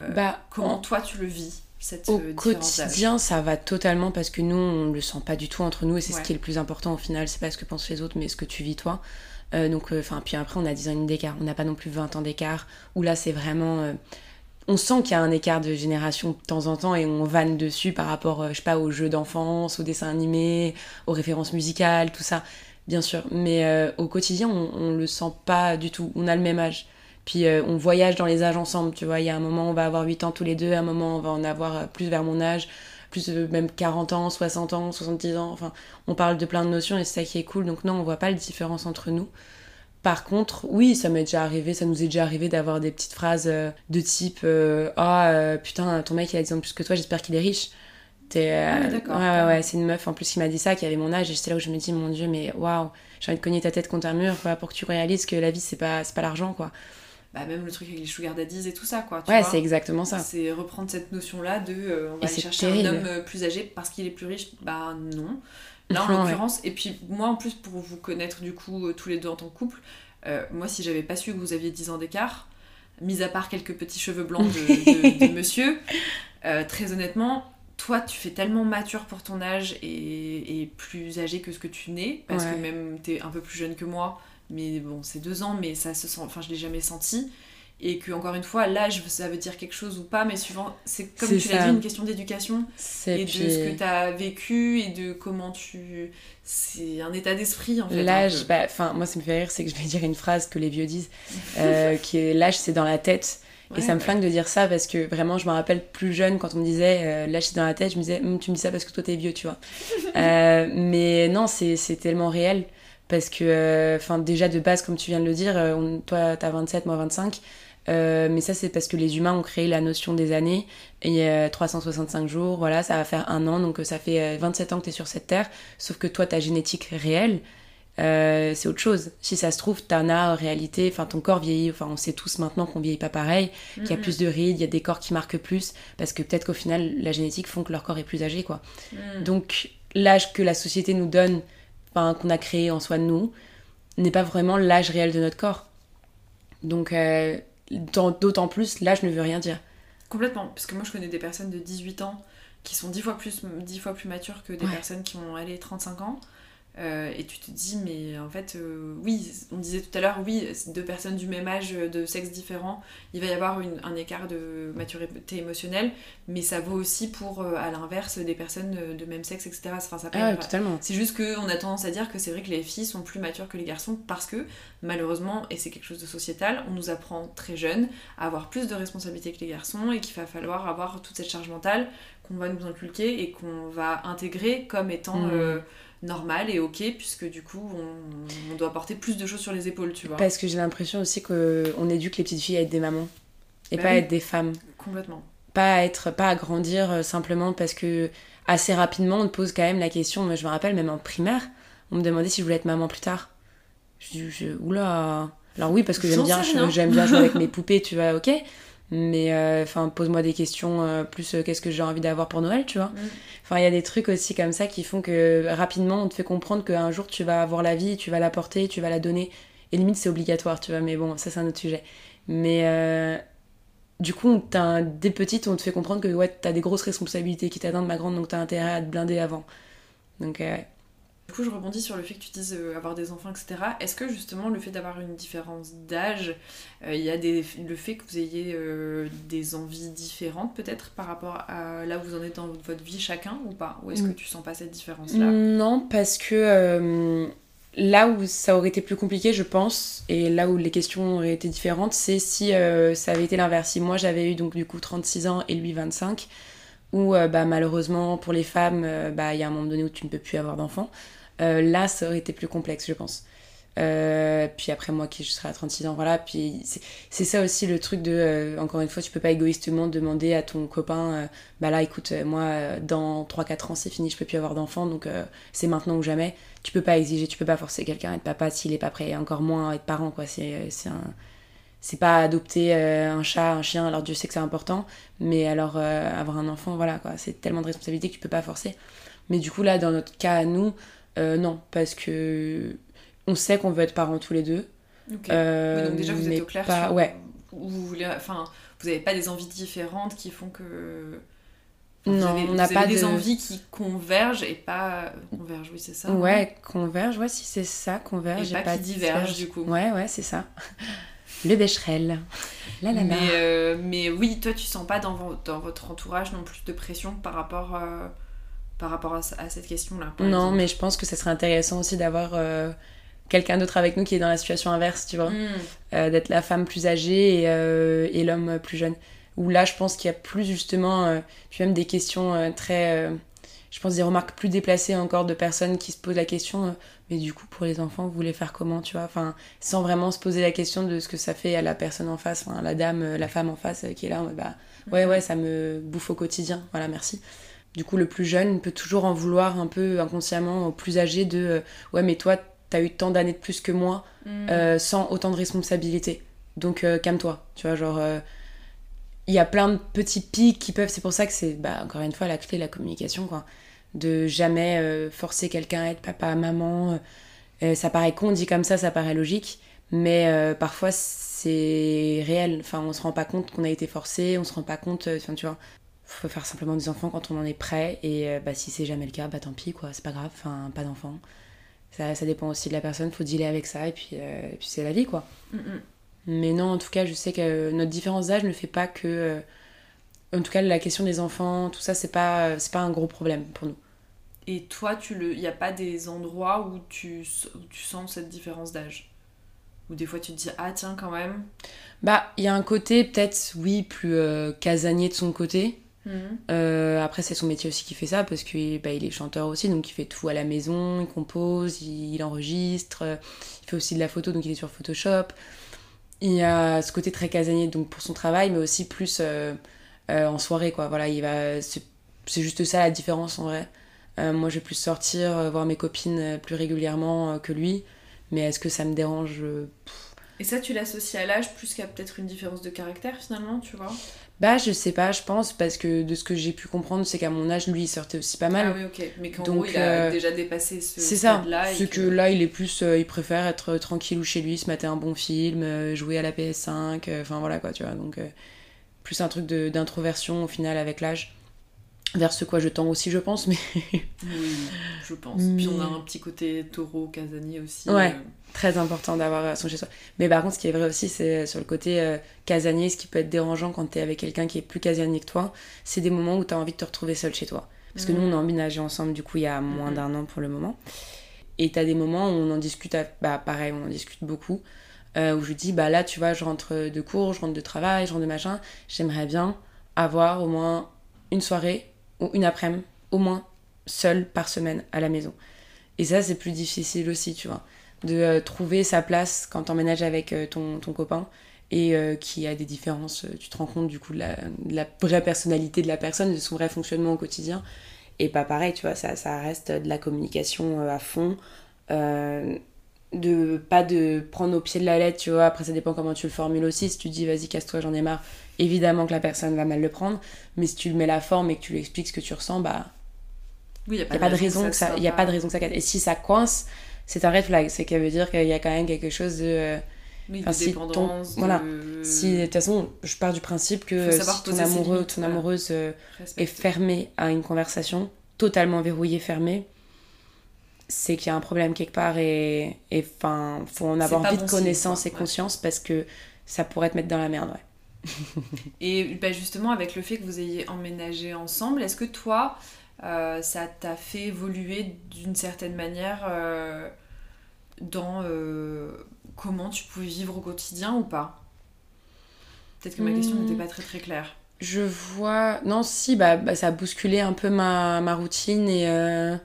Euh, bah, comment toi tu le vis cette Au euh, quotidien, ça va totalement parce que nous, on le sent pas du tout entre nous et c'est ce qui est le plus important au final. C'est pas ce que pensent les autres, mais ce que tu vis toi. donc, enfin, puis après, on a 10 ans d'écart. On n'a pas non plus 20 ans d'écart. Où là, c'est vraiment on sent qu'il y a un écart de génération de temps en temps et on vanne dessus par rapport, euh, je sais pas, aux jeux d'enfance, aux dessins animés, aux références musicales, tout ça, bien sûr. Mais euh, au quotidien, on, le sent pas du tout. On a le même âge. Puis euh, on voyage dans les âges ensemble, tu vois. Il y a un moment, on va avoir 8 ans tous les deux, un moment, on va en avoir plus vers mon âge, plus même 40 ans, 60 ans, 70 ans. Enfin, on parle de plein de notions et c'est ça qui est cool. Donc non, on voit pas la différence entre nous. Par contre, oui, ça m'est déjà arrivé, ça nous est déjà arrivé d'avoir des petites phrases euh, de type euh, Ah, euh, putain, ton mec il a 10 ans de plus que toi, j'espère qu'il est riche. Ah, d'accord. Ouais, ouais, c'est une meuf en plus qui m'a dit ça, qui avait mon âge, et c'est là où je me dis, mon dieu, mais waouh, j'ai envie de cogner ta tête contre un mur pour que tu réalises que la vie c'est pas, pas l'argent quoi. Bah, même le truc avec les sugar daddies et tout ça quoi. ouais, c'est exactement ça. C'est reprendre cette notion là de on va aller chercher un homme plus âgé parce qu'il est plus riche. Bah non. Là, en l'occurrence, et puis moi en plus, pour vous connaître du coup euh, tous les deux en tant que couple, euh, moi si j'avais pas su que vous aviez 10 ans d'écart, mis à part quelques petits cheveux blancs de, monsieur, euh, très honnêtement, toi tu fais tellement mature pour ton âge et, plus âgé que ce que tu n'es, parce que même t'es un peu plus jeune que moi, mais bon, c'est deux ans, mais ça se sent, enfin je l'ai jamais senti et que encore une fois l'âge ça veut dire quelque chose ou pas mais suivant c'est comme tu l'as dit une question d'éducation et de ce que tu as vécu et de comment tu c'est un état d'esprit en fait l'âge bah enfin moi ça me fait rire c'est que je vais dire une phrase que les vieux disent euh, qui est l'âge c'est dans la tête et ça me flingue de dire ça parce que vraiment, je me rappelle plus jeune quand on me disait euh, l'âge c'est dans la tête, je me disais hum, tu me dis ça parce que toi t'es vieux, tu vois. Euh, mais non, c'est tellement réel parce que, enfin, déjà de base, comme tu viens de le dire, on, toi t'as 27, moi 25. Euh, mais ça, c'est parce que les humains ont créé la notion des années. Et il y a 365 jours, voilà, ça va faire un an, donc ça fait 27 euh, ans que tu es sur cette terre. Sauf que toi, ta génétique réelle, euh, c'est autre chose. Si ça se trouve, t'en as en réalité, enfin ton corps vieillit, enfin on sait tous maintenant qu'on vieillit pas pareil, qu'il y a plus de rides, il y a des corps qui marquent plus, parce que peut-être qu'au final, la génétique font que leur corps est plus âgé, quoi. Mm. Donc l'âge que la société nous donne, enfin qu'on a créé en soi de nous, n'est pas vraiment l'âge réel de notre corps. Donc D'autant plus, là, je ne veux rien dire. Complètement, parce que moi, je connais des personnes de 18 ans qui sont 10 fois plus, 10 fois plus matures que des personnes qui ont allé 35 ans. Euh, et tu te dis, mais en fait, euh, oui, on disait tout à l'heure, oui, deux personnes du même âge, de sexe différent, il va y avoir un écart de maturité émotionnelle, mais ça vaut aussi pour, euh, à l'inverse, des personnes de même sexe, etc. Enfin, ça ah, totalement. C'est juste qu'on a tendance à dire que c'est vrai que les filles sont plus matures que les garçons parce que, malheureusement, et c'est quelque chose de sociétal, on nous apprend très jeune à avoir plus de responsabilités que les garçons et qu'il va falloir avoir toute cette charge mentale qu'on va nous inculquer et qu'on va intégrer comme étant. Mmh normal et ok, puisque du coup, on, doit porter plus de choses sur les épaules, tu vois. Parce que j'ai l'impression aussi qu'on éduque les petites filles à être des mamans et bah pas à être des femmes. Complètement. Pas à, être, pas à grandir euh, simplement parce que assez rapidement, on te pose quand même la question. Moi, je me rappelle, même en primaire, on me demandait si je voulais être maman plus tard. Je dis, oula. Alors oui, parce que j'aime bien, j'aime bien jouer avec mes poupées, tu vois, ok. Mais euh, enfin, pose-moi des questions euh, plus euh, qu'est-ce que j'ai envie d'avoir pour Noël, tu vois. Mm. Enfin, il y a des trucs aussi comme ça qui font que rapidement on te fait comprendre qu'un jour tu vas avoir la vie, tu vas la porter, tu vas la donner. Et limite c'est obligatoire, tu vois. Mais bon, ça c'est un autre sujet. Mais du coup, dès petite, on te fait comprendre que ouais, t'as des grosses responsabilités qui t'attendent, ma grande, donc t'as intérêt à te blinder avant. Donc, ouais. Du coup, je rebondis sur le fait que tu dises euh, avoir des enfants, etc. Est-ce que justement le fait d'avoir une différence d'âge, euh, il y a des, le fait que vous ayez euh, des envies différentes peut-être par rapport à là où vous en êtes dans votre vie chacun ou pas? Ou est-ce que mm. tu sens pas cette différence-là? Non, parce que Là où ça aurait été plus compliqué, je pense, et là où les questions auraient été différentes, c'est si ça avait été l'inverse. Si moi j'avais eu donc du coup 36 ans et lui 25, où bah, malheureusement pour les femmes, bah, il y a un moment donné où tu ne peux plus avoir d'enfants, là ça aurait été plus complexe, je pense. Euh, puis après moi qui je serai à 36 ans voilà. Puis c'est ça aussi le truc de euh, encore une fois tu peux pas égoïstement demander à ton copain euh, bah là écoute moi dans 3-4 ans c'est fini je peux plus avoir d'enfants donc c'est maintenant ou jamais tu peux pas exiger tu peux pas forcer quelqu'un à être papa s'il est pas prêt. Et encore moins à être parent quoi. C'est un c'est pas adopter un chat un chien. Alors Dieu sait que c'est important. Mais alors avoir un enfant voilà quoi. C'est tellement de responsabilité que tu peux pas forcer. Mais du coup là dans notre cas à nous non parce que on sait qu'on veut être parents tous les deux. Euh, donc déjà vous êtes au clair sur... ouais. vous voulez, enfin, vous n'avez pas des envies différentes qui font que non, on n'a pas des envies qui convergent et pas convergent, oui c'est ça. Ouais, convergent, ouais si c'est ça, convergent. Et pas, qui divergent du coup. Ouais, ouais, c'est ça. Le bécherel. La, la, mais, euh, mais oui, toi tu sens pas dans, dans, votre entourage non plus de pression par rapport, euh, par rapport à, cette question-là. Non, mais je pense que ça serait intéressant aussi d'avoir quelqu'un d'autre avec nous qui est dans la situation inverse, tu vois. Mm. Euh, d'être la femme plus âgée et, euh, et l'homme plus jeune. Où là, je pense qu'il y a plus justement, euh, puis même des questions très. je pense des remarques plus déplacées encore de personnes qui se posent la question mais du coup, pour les enfants, vous voulez faire comment, tu vois? Enfin, sans vraiment se poser la question de ce que ça fait à la personne en face, enfin, la dame, la femme en face qui est là, bah ouais, ouais, ça me bouffe au quotidien, voilà, merci. Du coup, le plus jeune peut toujours en vouloir un peu inconsciemment au plus âgé de ouais, mais toi, t'as eu tant d'années de plus que moi mm. euh, sans autant de responsabilités. Donc euh, calme-toi, tu vois, genre euh, il y a plein de petits pics qui peuvent. C'est pour ça que c'est, bah, encore une fois, la clé, la communication, quoi. De jamais forcer quelqu'un à être papa, maman. ça paraît con, dit comme ça, ça paraît logique. Mais parfois, c'est réel. Enfin, on se rend pas compte qu'on a été forcé, on se rend pas compte. Enfin, tu vois, faut faire simplement des enfants quand on en est prêt. Et bah, si c'est jamais le cas, bah tant pis, quoi. C'est pas grave, enfin, pas d'enfants. Ça, ça, dépend aussi de la personne, faut dealer avec ça et puis, euh, puis c'est la vie quoi. Mm, mm. Mais non, en tout cas, je sais que notre différence d'âge ne fait pas que. Euh, en tout cas, la question des enfants, tout ça, c'est pas, c'est pas un gros problème pour nous. Et toi, tu le, il n'y a pas des endroits où tu, où tu sens cette différence d'âge? Ou des fois tu te dis, ah tiens, quand même Bah, il y a un côté, peut-être, oui, plus euh, casanier de son côté. Mhm. Euh, après, c'est son métier aussi qui fait ça parce qu'il bah, il est chanteur aussi, donc il fait tout à la maison, il compose, il, enregistre, il fait aussi de la photo, donc il est sur Photoshop. Il y a ce côté très casanier donc pour son travail, mais aussi plus euh, euh, en soirée, quoi. Voilà, il va. C'est juste ça la différence en vrai. moi, je vais plus sortir, voir mes copines plus régulièrement que lui, mais est-ce que ça me dérange? Et ça, tu l'associes à l'âge plus qu'à peut-être une différence de caractère finalement, tu vois? Bah, je sais pas, je pense, parce que de ce que j'ai pu comprendre, c'est qu'à mon âge, lui, il sortait aussi pas mal. Ah oui, ok. Mais qu'en gros, il a euh, déjà dépassé ce C'est ça. C'est que... là, il est plus. Euh, il préfère être tranquille ou chez lui, se mater un bon film, euh, jouer à la PS5, enfin voilà quoi, tu vois. Donc, plus un truc d'introversion au final avec l'âge. Vers ce quoi je tends aussi, je pense, mais. oui, je pense. Puis on a un petit côté taureau, casanier aussi. Ouais très important d'avoir son chez soi. Mais par contre, ce qui est vrai aussi, c'est sur le côté euh, casanier, ce qui peut être dérangeant quand t'es avec quelqu'un qui est plus casanier que toi, c'est des moments où t'as envie de te retrouver seul chez toi. Parce que nous, on a emménagé ensemble, du coup, il y a moins d'un an pour le moment. Et t'as des moments où on en discute, bah pareil, on en discute beaucoup, euh, où je dis, bah là, tu vois, je rentre de cours, je rentre de travail, je rentre de machin, j'aimerais bien avoir au moins une soirée une après-midi, au moins seule par semaine à la maison. Et ça, c'est plus difficile aussi, tu vois de euh, trouver sa place quand t'emménages avec euh, ton, ton, copain et euh, qui a des différences. Tu te rends compte du coup de la, la, vraie personnalité de la personne, de son vrai fonctionnement au quotidien. Et pas pareil, tu vois, ça, ça reste de la communication à fond. de pas de prendre au pied de la lettre, tu vois. Après, ça dépend comment tu le formules aussi. Si tu dis vas-y, casse-toi, j'en ai marre, évidemment que la personne va mal le prendre. Mais si tu le mets la forme et que tu lui expliques ce que tu ressens, bah. Oui, il n'y a, pas de raison que ça. Il a pas de raison que ça. Et si ça coince, c'est un red flag. C'est qu'elle veut dire qu'il y a quand même quelque chose de. Euh, oui, de dépendance. Voilà. Si, de toute façon, je pars du principe que si ton amoureux ton amoureuse euh, est fermée à une conversation, totalement verrouillée, fermée, c'est qu'il y a un problème quelque part et enfin, faut en avoir vite connaissance et conscience parce que ça pourrait te mettre dans la merde, ouais. et bah, justement, avec le fait que vous ayez emménagé ensemble, est-ce que toi, euh, ça t'a fait évoluer d'une certaine manière dans comment tu pouvais vivre au quotidien ou pas? Peut-être que ma question n'était pas très très claire. Je vois. Non, si, bah, bah, ça a bousculé un peu ma, ma routine et, euh,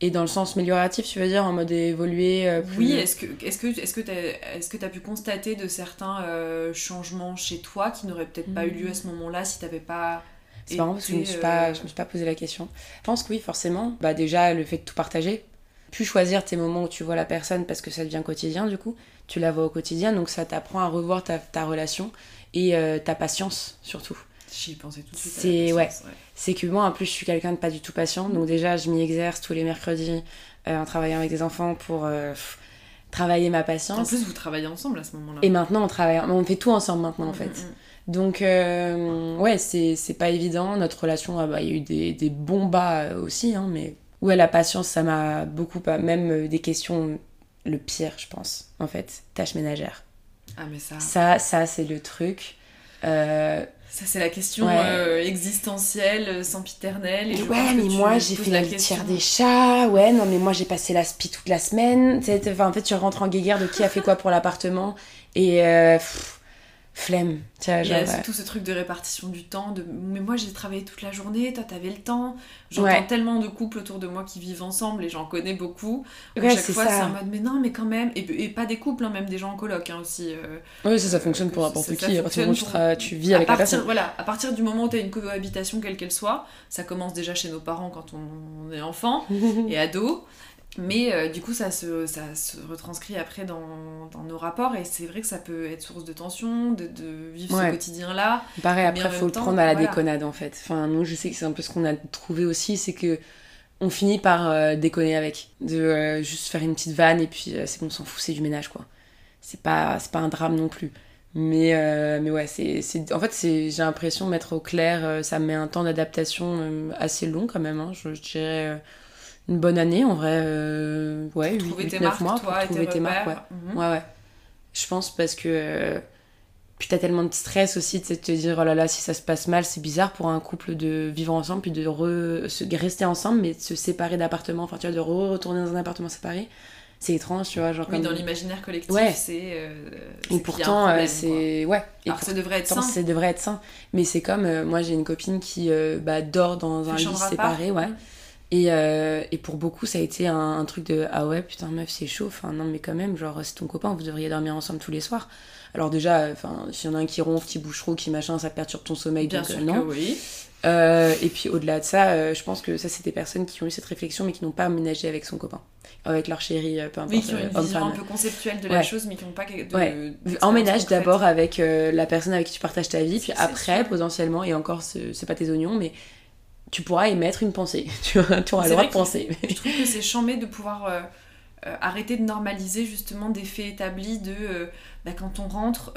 et dans le sens amélioratif, tu veux dire, en mode évoluer. Euh, oui, est-ce que est-ce que est-ce que est-ce que tu as pu constater de certains euh, changements chez toi qui n'auraient peut-être pas eu lieu à ce moment-là si t'avais pas. C'est marrant parce que je me suis pas, je me suis pas posé la question. Je pense que oui, forcément. Bah déjà le fait de tout partager, plus choisir tes moments où tu vois la personne parce que ça devient quotidien du coup. Tu la vois au quotidien, donc ça t'apprend à revoir ta, ta relation et ta patience surtout. J'y pensais tout de suite. C'est ouais. C'est que moi, en plus, je suis quelqu'un de pas du tout patient. Donc déjà, je m'y exerce tous les mercredis euh, en travaillant avec des enfants pour euh, travailler ma patience. En plus, vous travaillez ensemble à ce moment-là. Et maintenant, on travaille, on fait tout ensemble maintenant en mm, fait. Mm, mm. Donc euh, ouais, c'est pas évident. Notre relation, ah bah, il y a eu des, des bons bas aussi, hein, mais ouais, la patience, ça m'a beaucoup, même des questions. Le pire, je pense, en fait, tâches ménagères. Ah mais ça. Ça, ça c'est le truc. Euh, ça, c'est la question euh, existentielle, euh, sempiternelle. Et ouais, mais moi, j'ai fait la litière des chats. Ouais, non, mais moi, j'ai passé la spi toute la semaine. Enfin, en fait, tu rentres en guéguerre de qui a fait quoi pour l'appartement. Et flemme. Il y a tout ce truc de répartition du temps. De... Mais moi, j'ai travaillé toute la journée, toi, t'avais le temps. J'entends tellement de couples autour de moi qui vivent ensemble et j'en connais beaucoup. Ouais, chaque fois, c'est en mode, mais non, mais quand même. Et, pas des couples, hein, même des gens en coloc hein, aussi. Euh, oui, ça, ça fonctionne pour n'importe qui. À partir du moment où tu, vis avec la personne. Voilà, à partir du moment où tu as une cohabitation, quelle qu'elle soit, ça commence déjà chez nos parents quand on est enfant et ado. Mais euh, du coup, ça se, ça se retranscrit après dans, dans nos rapports et c'est vrai que ça peut être source de tension, de, de vivre ce quotidien-là. Pareil, après, il faut le prendre à la déconnade en fait. Enfin, nous, je sais que c'est un peu ce qu'on a trouvé aussi, c'est que on finit par euh, déconner avec. De euh, juste faire une petite vanne et puis c'est bon, on s'en fout, c'est du ménage quoi. C'est pas, pas un drame non plus. Mais, mais ouais, c'est, en fait, c'est, j'ai l'impression de mettre au clair, ça met un temps d'adaptation assez long quand même. Hein, je, je dirais une bonne année en vrai. Euh, ouais, 8, 9 mois pour trouver tes marques. Ouais. Mhm. ouais. ouais, Je pense parce que. Euh, puis t'as tellement de stress aussi de te dire oh là là, si ça se passe mal, c'est bizarre pour un couple de vivre ensemble puis de se, rester ensemble mais de se séparer d'appartements, enfin tu vois, de retourner dans un appartement séparé. C'est étrange, tu vois. Genre oui, dans l'imaginaire collectif, c'est. Euh, et pourtant, euh, c'est. Ouais. Et Alors, ça devrait être sain. Ça devrait être sain. Mais c'est comme. moi, j'ai une copine qui bah, dort dans un lit séparé, ouais. Et, euh, et, pour beaucoup, ça a été un, truc de Ah ouais, putain, meuf, c'est chaud. Enfin, non, mais quand même, genre, c'est ton copain, vous devriez dormir ensemble tous les soirs. Alors, déjà, enfin, s'il y en a un qui ronfle, qui bouche trop, qui machin, ça perturbe ton sommeil, Bien sûr non. oui. Euh, et puis au-delà de ça, euh, je pense que ça c'est des personnes qui ont eu cette réflexion mais qui n'ont pas aménagé avec son copain, avec leur chéri, peu importe. Oui, qui ont une vision un peu conceptuelle de la chose mais qui n'ont pas de. Ouais. Emménage d'abord avec la personne avec qui tu partages ta vie, puis après potentiellement, et encore c'est pas tes oignons, mais tu pourras émettre une pensée. tu, auras le droit de penser. Je trouve que c'est chambé de pouvoir euh, euh, arrêter de normaliser justement des faits établis de euh, bah, quand on rentre,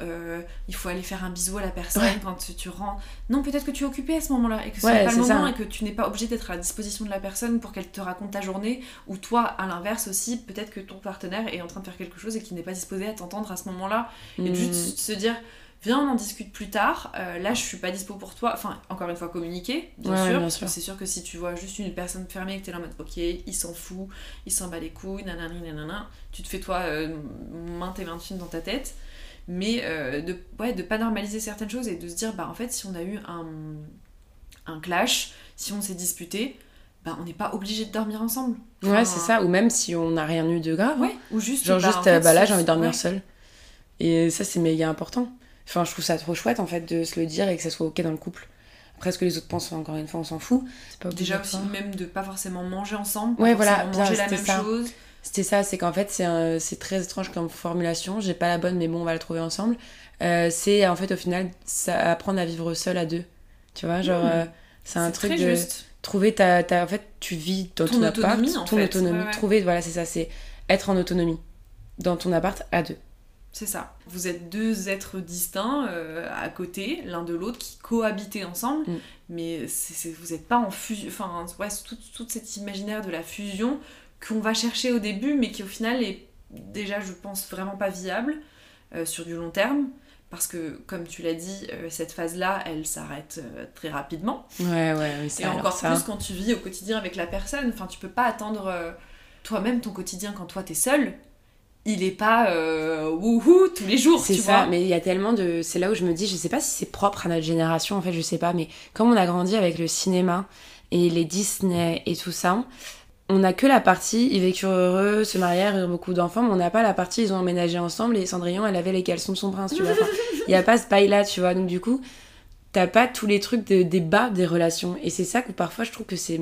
il faut aller faire un bisou à la personne quand tu rentres. Non, peut-être que tu es occupé à ce moment-là et que ce n'est pas le moment et que tu n'es pas obligé d'être à la disposition de la personne pour qu'elle te raconte ta journée. Ou toi, à l'inverse aussi, peut-être que ton partenaire est en train de faire quelque chose et qu'il n'est pas disposé à t'entendre à ce moment-là. Et hmm. juste se dire viens on en discute plus tard, euh, là je suis pas dispo pour toi, enfin encore une fois communiquer, bien sûr, c'est sûr que si tu vois juste une personne fermée et que t'es là en mode ok, il s'en fout, il s'en bat les couilles, nanani nanana, tu te fais toi euh, maintes et maintes dans ta tête, mais euh, de, ouais, de pas normaliser certaines choses et de se dire bah en fait si on a eu un, un clash, si on s'est disputé, bah, on n'est pas obligé de dormir ensemble. ouais, c'est ça, ou même si on n'a rien eu de grave. Hein. Ouais, ou juste. Genre, bah, juste, bah là, j'ai envie de dormir seule. Et ça, c'est méga important. Enfin, je trouve ça trop chouette en fait de se le dire et que ça soit ok dans le couple. Après, ce que les autres pensent, encore une fois, on s'en fout. Pas Déjà aussi, même de pas forcément manger ensemble. Ouais, voilà, manger la même chose. C'était ça, c'est qu'en fait, c'est très étrange comme formulation. J'ai pas la bonne, mais bon, on va la trouver ensemble. Euh, c'est en fait, au final, ça, apprendre à vivre seul à deux. Tu vois, genre, hmm. euh, c'est un truc de juste. trouver ta, ta, En fait, tu vis dans ton, ton appart, autonomie, ton autonomie. Trouver, voilà, c'est ça, c'est être en autonomie dans ton appart à deux. C'est ça. Vous êtes deux êtres distincts euh, à côté, l'un de l'autre, qui cohabitaient ensemble, mm. mais vous n'êtes pas en fusion. Enfin, ouais, tout, tout, cet imaginaire de la fusion qu'on va chercher au début, mais qui au final est déjà, je pense, vraiment pas viable euh, sur du long terme. Parce que, comme tu l'as dit, euh, cette phase-là, elle s'arrête très rapidement. Ouais, ouais, oui, Et encore plus quand tu vis au quotidien avec la personne. Enfin, tu peux pas attendre toi-même ton quotidien quand toi t'es seul il est pas euh, wouhou tous les jours, C'est ça, vois. mais il y a tellement de. C'est là où je me dis, je sais pas si c'est propre à notre génération, en fait, je sais pas, mais comme on a grandi avec le cinéma et les Disney et tout ça, on a que la partie ils vécurent heureux, se marièrent, eurent beaucoup d'enfants, mais on n'a pas la partie ils ont emménagé ensemble et Cendrillon, elle avait les caleçons de son prince, tu vois. Enfin, Il y a pas ce bail-là, tu vois, donc du coup, t'as pas tous les trucs de, des bas des relations. Et c'est ça que parfois je trouve que c'est.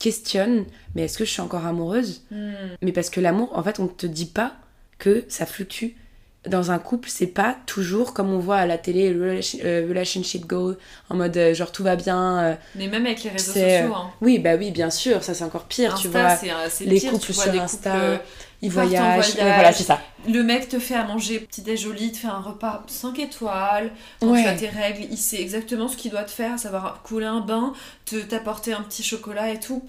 Questionnes, mais est-ce que je suis encore amoureuse? Hmm. mais parce que l'amour, en fait, on te dit pas que ça fluctue. Dans un couple, c'est pas toujours comme on voit à la télé, euh, relationship go, en mode euh, genre tout va bien. euh. Mais même avec les réseaux sociaux, hein. Oui, bah oui, bien sûr, ça c'est encore pire, tu vois. les pire, couples tu vois sur Insta, couples, Ils voyagent, voyage. voilà, c'est ça. Le mec te fait à manger petit déj joli, te fait un repas 5 étoiles, quand Ouais. tu as tes règles, il sait exactement ce qu'il doit te faire, savoir couler un bain, te t'apporter un petit chocolat et tout.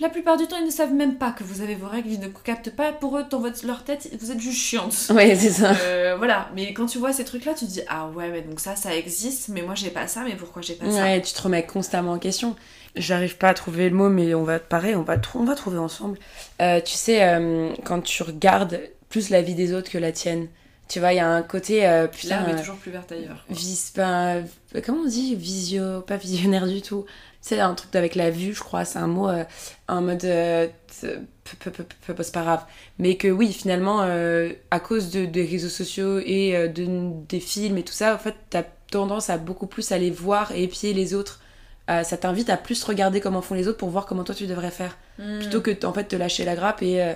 La plupart du temps, ils ne savent même pas que vous avez vos règles, ils ne captent pas. Pour eux, dans votre, leur tête, vous êtes juste chiante. Ouais, c'est ça. Euh, voilà, mais quand tu vois ces trucs-là, tu te dis Ah ouais, mais donc ça, ça existe, mais moi j'ai pas ça, mais pourquoi j'ai pas ça? Ouais, tu te remets constamment en question. J'arrive pas à trouver le mot, mais on va pareil, on va, on va trouver ensemble. Euh, tu sais, euh, quand tu regardes plus la vie des autres que la tienne, tu vois, il y a un côté. Euh, putain, euh, est toujours plus verte ailleurs. vis, ben, euh, comment on dit? Visio pas visionnaire du tout c'est un truc avec la vue je crois c'est un mot euh, en mode euh, c'est pas grave mais que oui finalement euh, à cause de, des réseaux sociaux et euh, de, des films et tout ça en fait t'as tendance à beaucoup plus aller voir et épier les autres Euh, ça t'invite à plus regarder comment font les autres pour voir comment toi tu devrais faire Hmm. plutôt que en fait te lâcher la grappe et euh,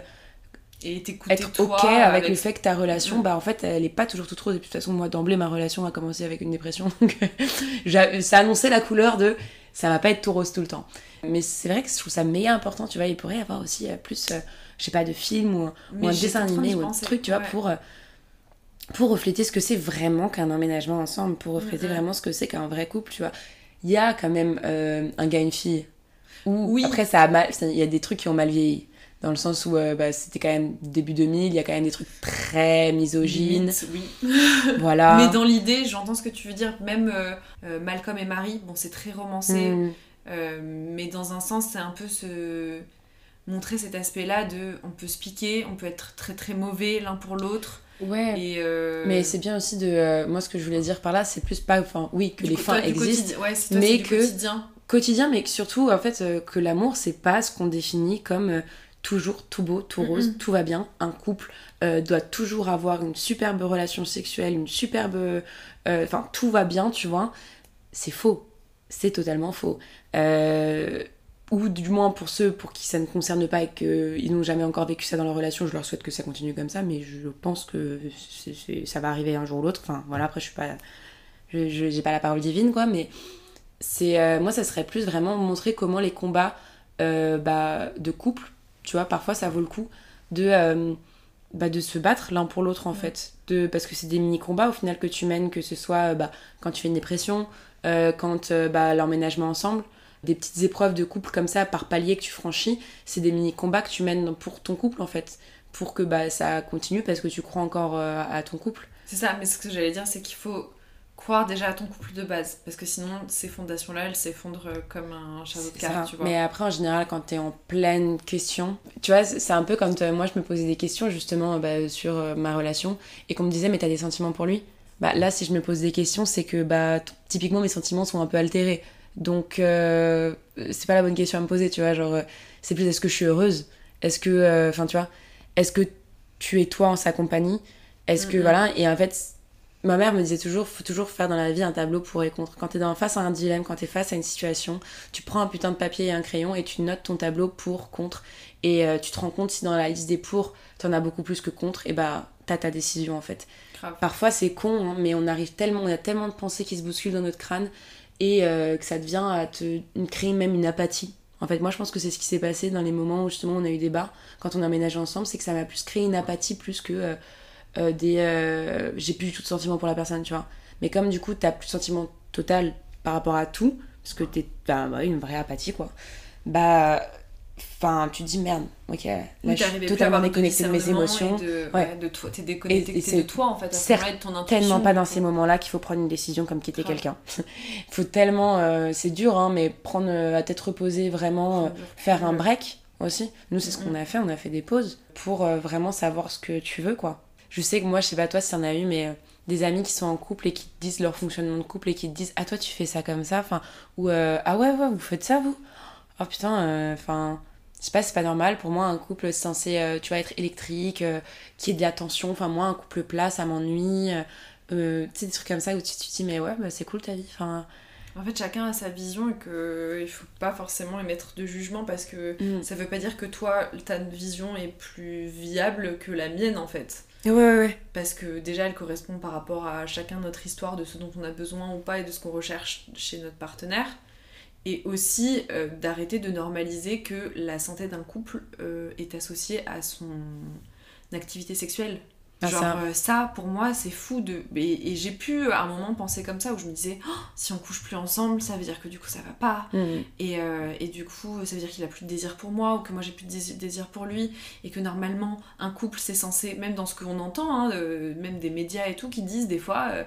Et être toi ok avec, le fait que ta relation, Mm. bah en fait, elle est pas toujours toute rose. Et puis de toute façon, moi d'emblée, ma relation a commencé avec une dépression. Donc ça annonçait la couleur de ça va pas être tout rose tout le temps. Mais c'est vrai que je trouve ça méga important, tu vois. Il pourrait y avoir aussi euh, plus, euh, je sais pas, de films ou, ou un dessin animé ou un truc, tu vois, ouais. pour, pour refléter ce que c'est vraiment qu'un emménagement ensemble, pour refléter vraiment ce que c'est qu'un vrai couple, tu vois. Il y a quand même euh, un gars et une fille. Où, Oui. Après, ça a mal, il y a des trucs qui ont mal vieilli. Dans le sens où euh, bah, c'était quand même début 2000, il y a quand même des trucs très misogynes. Limite, oui. Voilà. Mais dans l'idée, j'entends ce que tu veux dire. Même euh, Malcolm et Marie, bon, c'est très romancé, Mm. mais dans un sens, c'est un peu se montrer cet aspect-là de on peut se piquer, on peut être très très mauvais l'un pour l'autre. Ouais. Et euh, Mais c'est bien aussi de. euh, moi, ce que je voulais dire par là, c'est plus pas. Enfin, oui, que du les coup, fins toi, existent. Ouais, toi, mais que- quotidien. Quotidien, mais que surtout, en fait, euh, que l'amour, c'est pas ce qu'on définit comme toujours tout beau, tout rose, tout va bien. Un couple doit toujours avoir une superbe relation sexuelle, une superbe. Enfin, tout va bien, tu vois. C'est faux. C'est totalement faux. Ou du moins pour ceux pour qui ça ne concerne pas et qu'ils n'ont jamais encore vécu ça dans leur relation, je leur souhaite que ça continue comme ça, mais je pense que ça va arriver un jour ou l'autre. Enfin, voilà, après, je suis pas. Je j'ai pas la parole divine, quoi, mais c'est. euh, moi, ça serait plus vraiment montrer comment les combats euh, bah, de couple, tu vois, parfois ça vaut le coup de. euh, bah, de se battre l'un pour l'autre en Ouais. fait de parce que c'est des mini combats au final que tu mènes que ce soit bah, quand tu fais une dépression quand bah, l'emménagement ensemble des petites épreuves de couple comme ça par palier que tu franchis c'est des mini combats que tu mènes pour ton couple en fait pour que bah, ça continue parce que tu crois encore euh, à ton couple C'est ça, mais ce que j'allais dire, c'est qu'il faut croire déjà à ton couple de base. Parce que sinon, ces fondations-là, elles s'effondrent euh, comme un château de cartes, tu vois. Mais après, en général, quand t'es en pleine question, tu vois, c'est un peu comme euh, moi, je me posais des questions justement bah, sur euh, ma relation et qu'on me disait, mais t'as des sentiments pour lui? Bah là, si je me pose des questions, c'est que bah typiquement mes sentiments sont un peu altérés. Donc, euh, c'est pas la bonne question à me poser, tu vois. Genre, euh, c'est plus est-ce que je suis heureuse? Est-ce que, euh, enfin, tu vois, est-ce que tu es toi en sa compagnie? Est-ce que, voilà, et en fait, ma mère me disait toujours, faut toujours faire dans la vie un tableau pour et contre. Quand t'es face à un dilemme, quand t'es face à une situation, tu prends un putain de papier et un crayon et tu notes ton tableau pour, contre. Et euh, tu te rends compte si dans la liste des pour, t'en as beaucoup plus que contre, et bah, t'as ta décision en fait. Grave. Parfois c'est con, hein, mais on arrive tellement, on a tellement de pensées qui se bousculent dans notre crâne et euh, que ça devient à te créer même une apathie. En fait, moi je pense que c'est ce qui s'est passé dans les moments où justement on a eu des bas quand on a emménagé ensemble, c'est que ça m'a plus créé une apathie plus que euh, euh, des. euh, J'ai plus du tout de sentiment pour la personne, tu vois. Mais comme du coup t'as plus de sentiment total par rapport à tout, parce que t'es. Bah, une vraie apathie quoi. Bah. Enfin, tu te dis merde, ok, là Oui, je suis totalement de déconnectée de mes émotions. et de, Ouais. de toi, t'es déconnecté Et- et t'es c'est de toi en fait, à ce certes moment-là, et de ton intuition. tellement pas dans ces moments-là qu'il faut prendre une décision comme quitter Grave. quelqu'un. faut tellement, euh, c'est dur, hein, mais prendre euh, à tête reposée, vraiment euh, faire un break, aussi. Nous, c'est ce Mhm. qu'on a fait, on a fait des pauses pour euh, vraiment savoir ce que tu veux, quoi. Je sais que moi, je sais pas toi si t'en as eu, mais des amis qui sont en couple et qui te disent leur fonctionnement de couple et qui te disent Ah, toi, tu fais ça comme ça, enfin, ou Ah ouais, ouais, vous faites ça, vous? Oh putain, enfin. Je sais pas, c'est pas normal. Pour moi, un couple censé, euh, tu vois, être électrique, euh, qui ait de l'attention. Enfin, moi, un couple plat, ça m'ennuie. Euh, euh, tu sais, des trucs comme ça où tu, tu te dis, mais ouais, bah, c'est cool ta vie. Enfin, En fait, chacun a sa vision et qu'il faut pas forcément émettre de jugement parce que mm. ça veut pas dire que toi, ta vision est plus viable que la mienne en fait. ouais, ouais, ouais. Parce que déjà, elle correspond par rapport à chacun notre histoire, de ce dont on a besoin ou pas et de ce qu'on recherche chez notre partenaire. Et aussi euh, d'arrêter de normaliser que la santé d'un couple euh, est associée à son activité sexuelle. Ah, Genre ça. euh, ça, pour moi, c'est fou de... Et, et j'ai pu à un moment penser comme ça, où je me disais, Oh, si on couche plus ensemble, ça veut dire que du coup ça va pas. Mm. Et, euh, et du coup, ça veut dire qu'il a plus de désir pour moi ou que moi j'ai plus de désir- pour lui. Et que normalement, un couple, c'est censé, même dans ce qu'on entend, hein, euh, même des médias et tout, qui disent des fois, euh,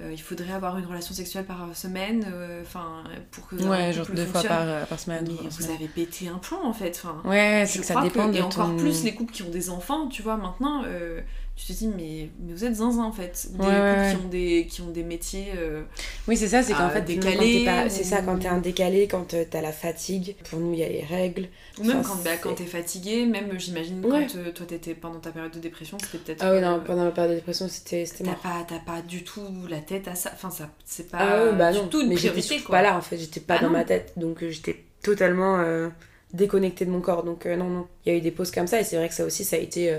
euh, il faudrait avoir une relation sexuelle par semaine, euh, enfin, pour que Ouais, genre deux fois par, euh, par semaine. Mais par vous semaine. avez pété un plomb en fait. Enfin, Ouais, c'est que ça dépend que- de Et encore ton- plus les couples qui ont des enfants, tu vois, maintenant, euh, tu te dis, mais, mais vous êtes zinzin en fait. Des Ouais, qui, ont des, qui ont des métiers. euh, Oui, c'est ça, c'est qu'en fait, t'es pas- C'est ça, ou- quand t'es un décalé, quand euh, t'as la fatigue. Pour nous, il y a les règles. Ou même Enfin, quand, bah, quand t'es fatigué, même j'imagine Ouais. quand euh, toi t'étais pendant ta période de dépression, c'était peut-être. Ah oui, non, euh, pendant ma période de dépression, c'était c'était T'as pas, t'as pas du tout la tête à ça. Enfin, ça, c'est pas Ah bah du non. tout une mais priorité quoi. pas là, en fait. J'étais pas Ah dans non. ma tête. Donc, euh, j'étais totalement euh, déconnectée de mon corps. Donc, euh, non, non. Il y a eu des pauses comme ça. Et c'est vrai que ça aussi, ça a été euh,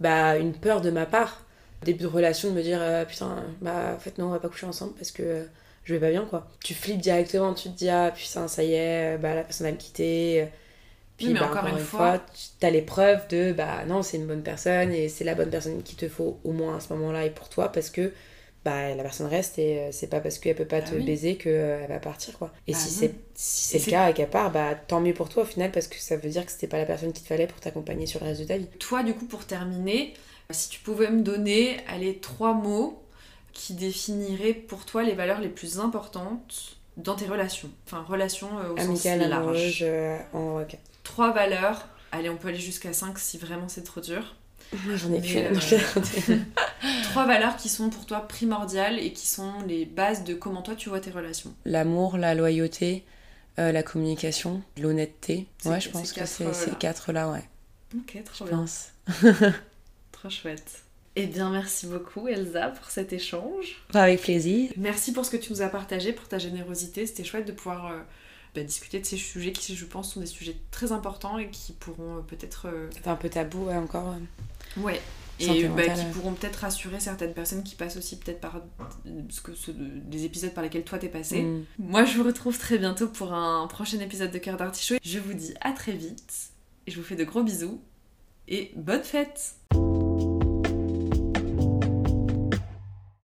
bah, une peur de ma part. Début de relation, de me dire, euh, putain, bah, en fait, non, on va pas coucher ensemble parce que euh, je vais pas bien, quoi. Tu flippes directement. Tu te dis, ah, putain, ça y est, bah, la personne va me quitter. euh, Puis, Oui, mais bah, encore encore, une une fois- fois, tu as les preuves de, bah, non, c'est une bonne personne et c'est la bonne personne qu'il te faut au moins à ce moment-là et pour toi parce que bah, la personne reste et euh, c'est pas parce qu'elle peut pas Bah te oui. baiser qu'elle va partir quoi. Et Bah si c'est si le cas et qu'elle part, bah tant mieux pour toi au final parce que ça veut dire que c'était pas la personne qu'il te fallait pour t'accompagner sur le reste de ta vie. Toi, du coup, pour terminer, si tu pouvais me donner, allez, trois mots qui définiraient pour toi les valeurs les plus importantes dans tes relations. Enfin, relations euh, au Amicale, sens large. euh, en ok. Trois valeurs. Allez, on peut aller jusqu'à 5 si vraiment c'est trop dur. J'en ai qu'une. euh, Trois valeurs qui sont pour toi primordiales et qui sont les bases de comment toi tu vois tes relations. L'amour, la loyauté, euh, la communication, l'honnêteté. Ouais, je pense que c'est euh, ces là. quatre là, ouais. Ok, trop Je bien. pense. Trop chouette. Eh bien, merci beaucoup Elsa pour cet échange. Avec plaisir. Merci pour ce que tu nous as partagé, pour ta générosité. C'était chouette de pouvoir euh, bah, discuter de ces sujets qui, je pense, sont des sujets très importants et qui pourront euh, peut-être... euh, C'est un peu tabou, ouais, encore. Euh. Ouais. Et bah, qui pourront peut-être rassurer certaines personnes qui passent aussi peut-être par euh, ce que, ce- des épisodes par lesquels toi t'es passé. Mm. Moi, je vous retrouve très bientôt pour un prochain épisode de Cœur d'Artichaut. Je vous dis à très vite et je vous fais de gros bisous et bonne fête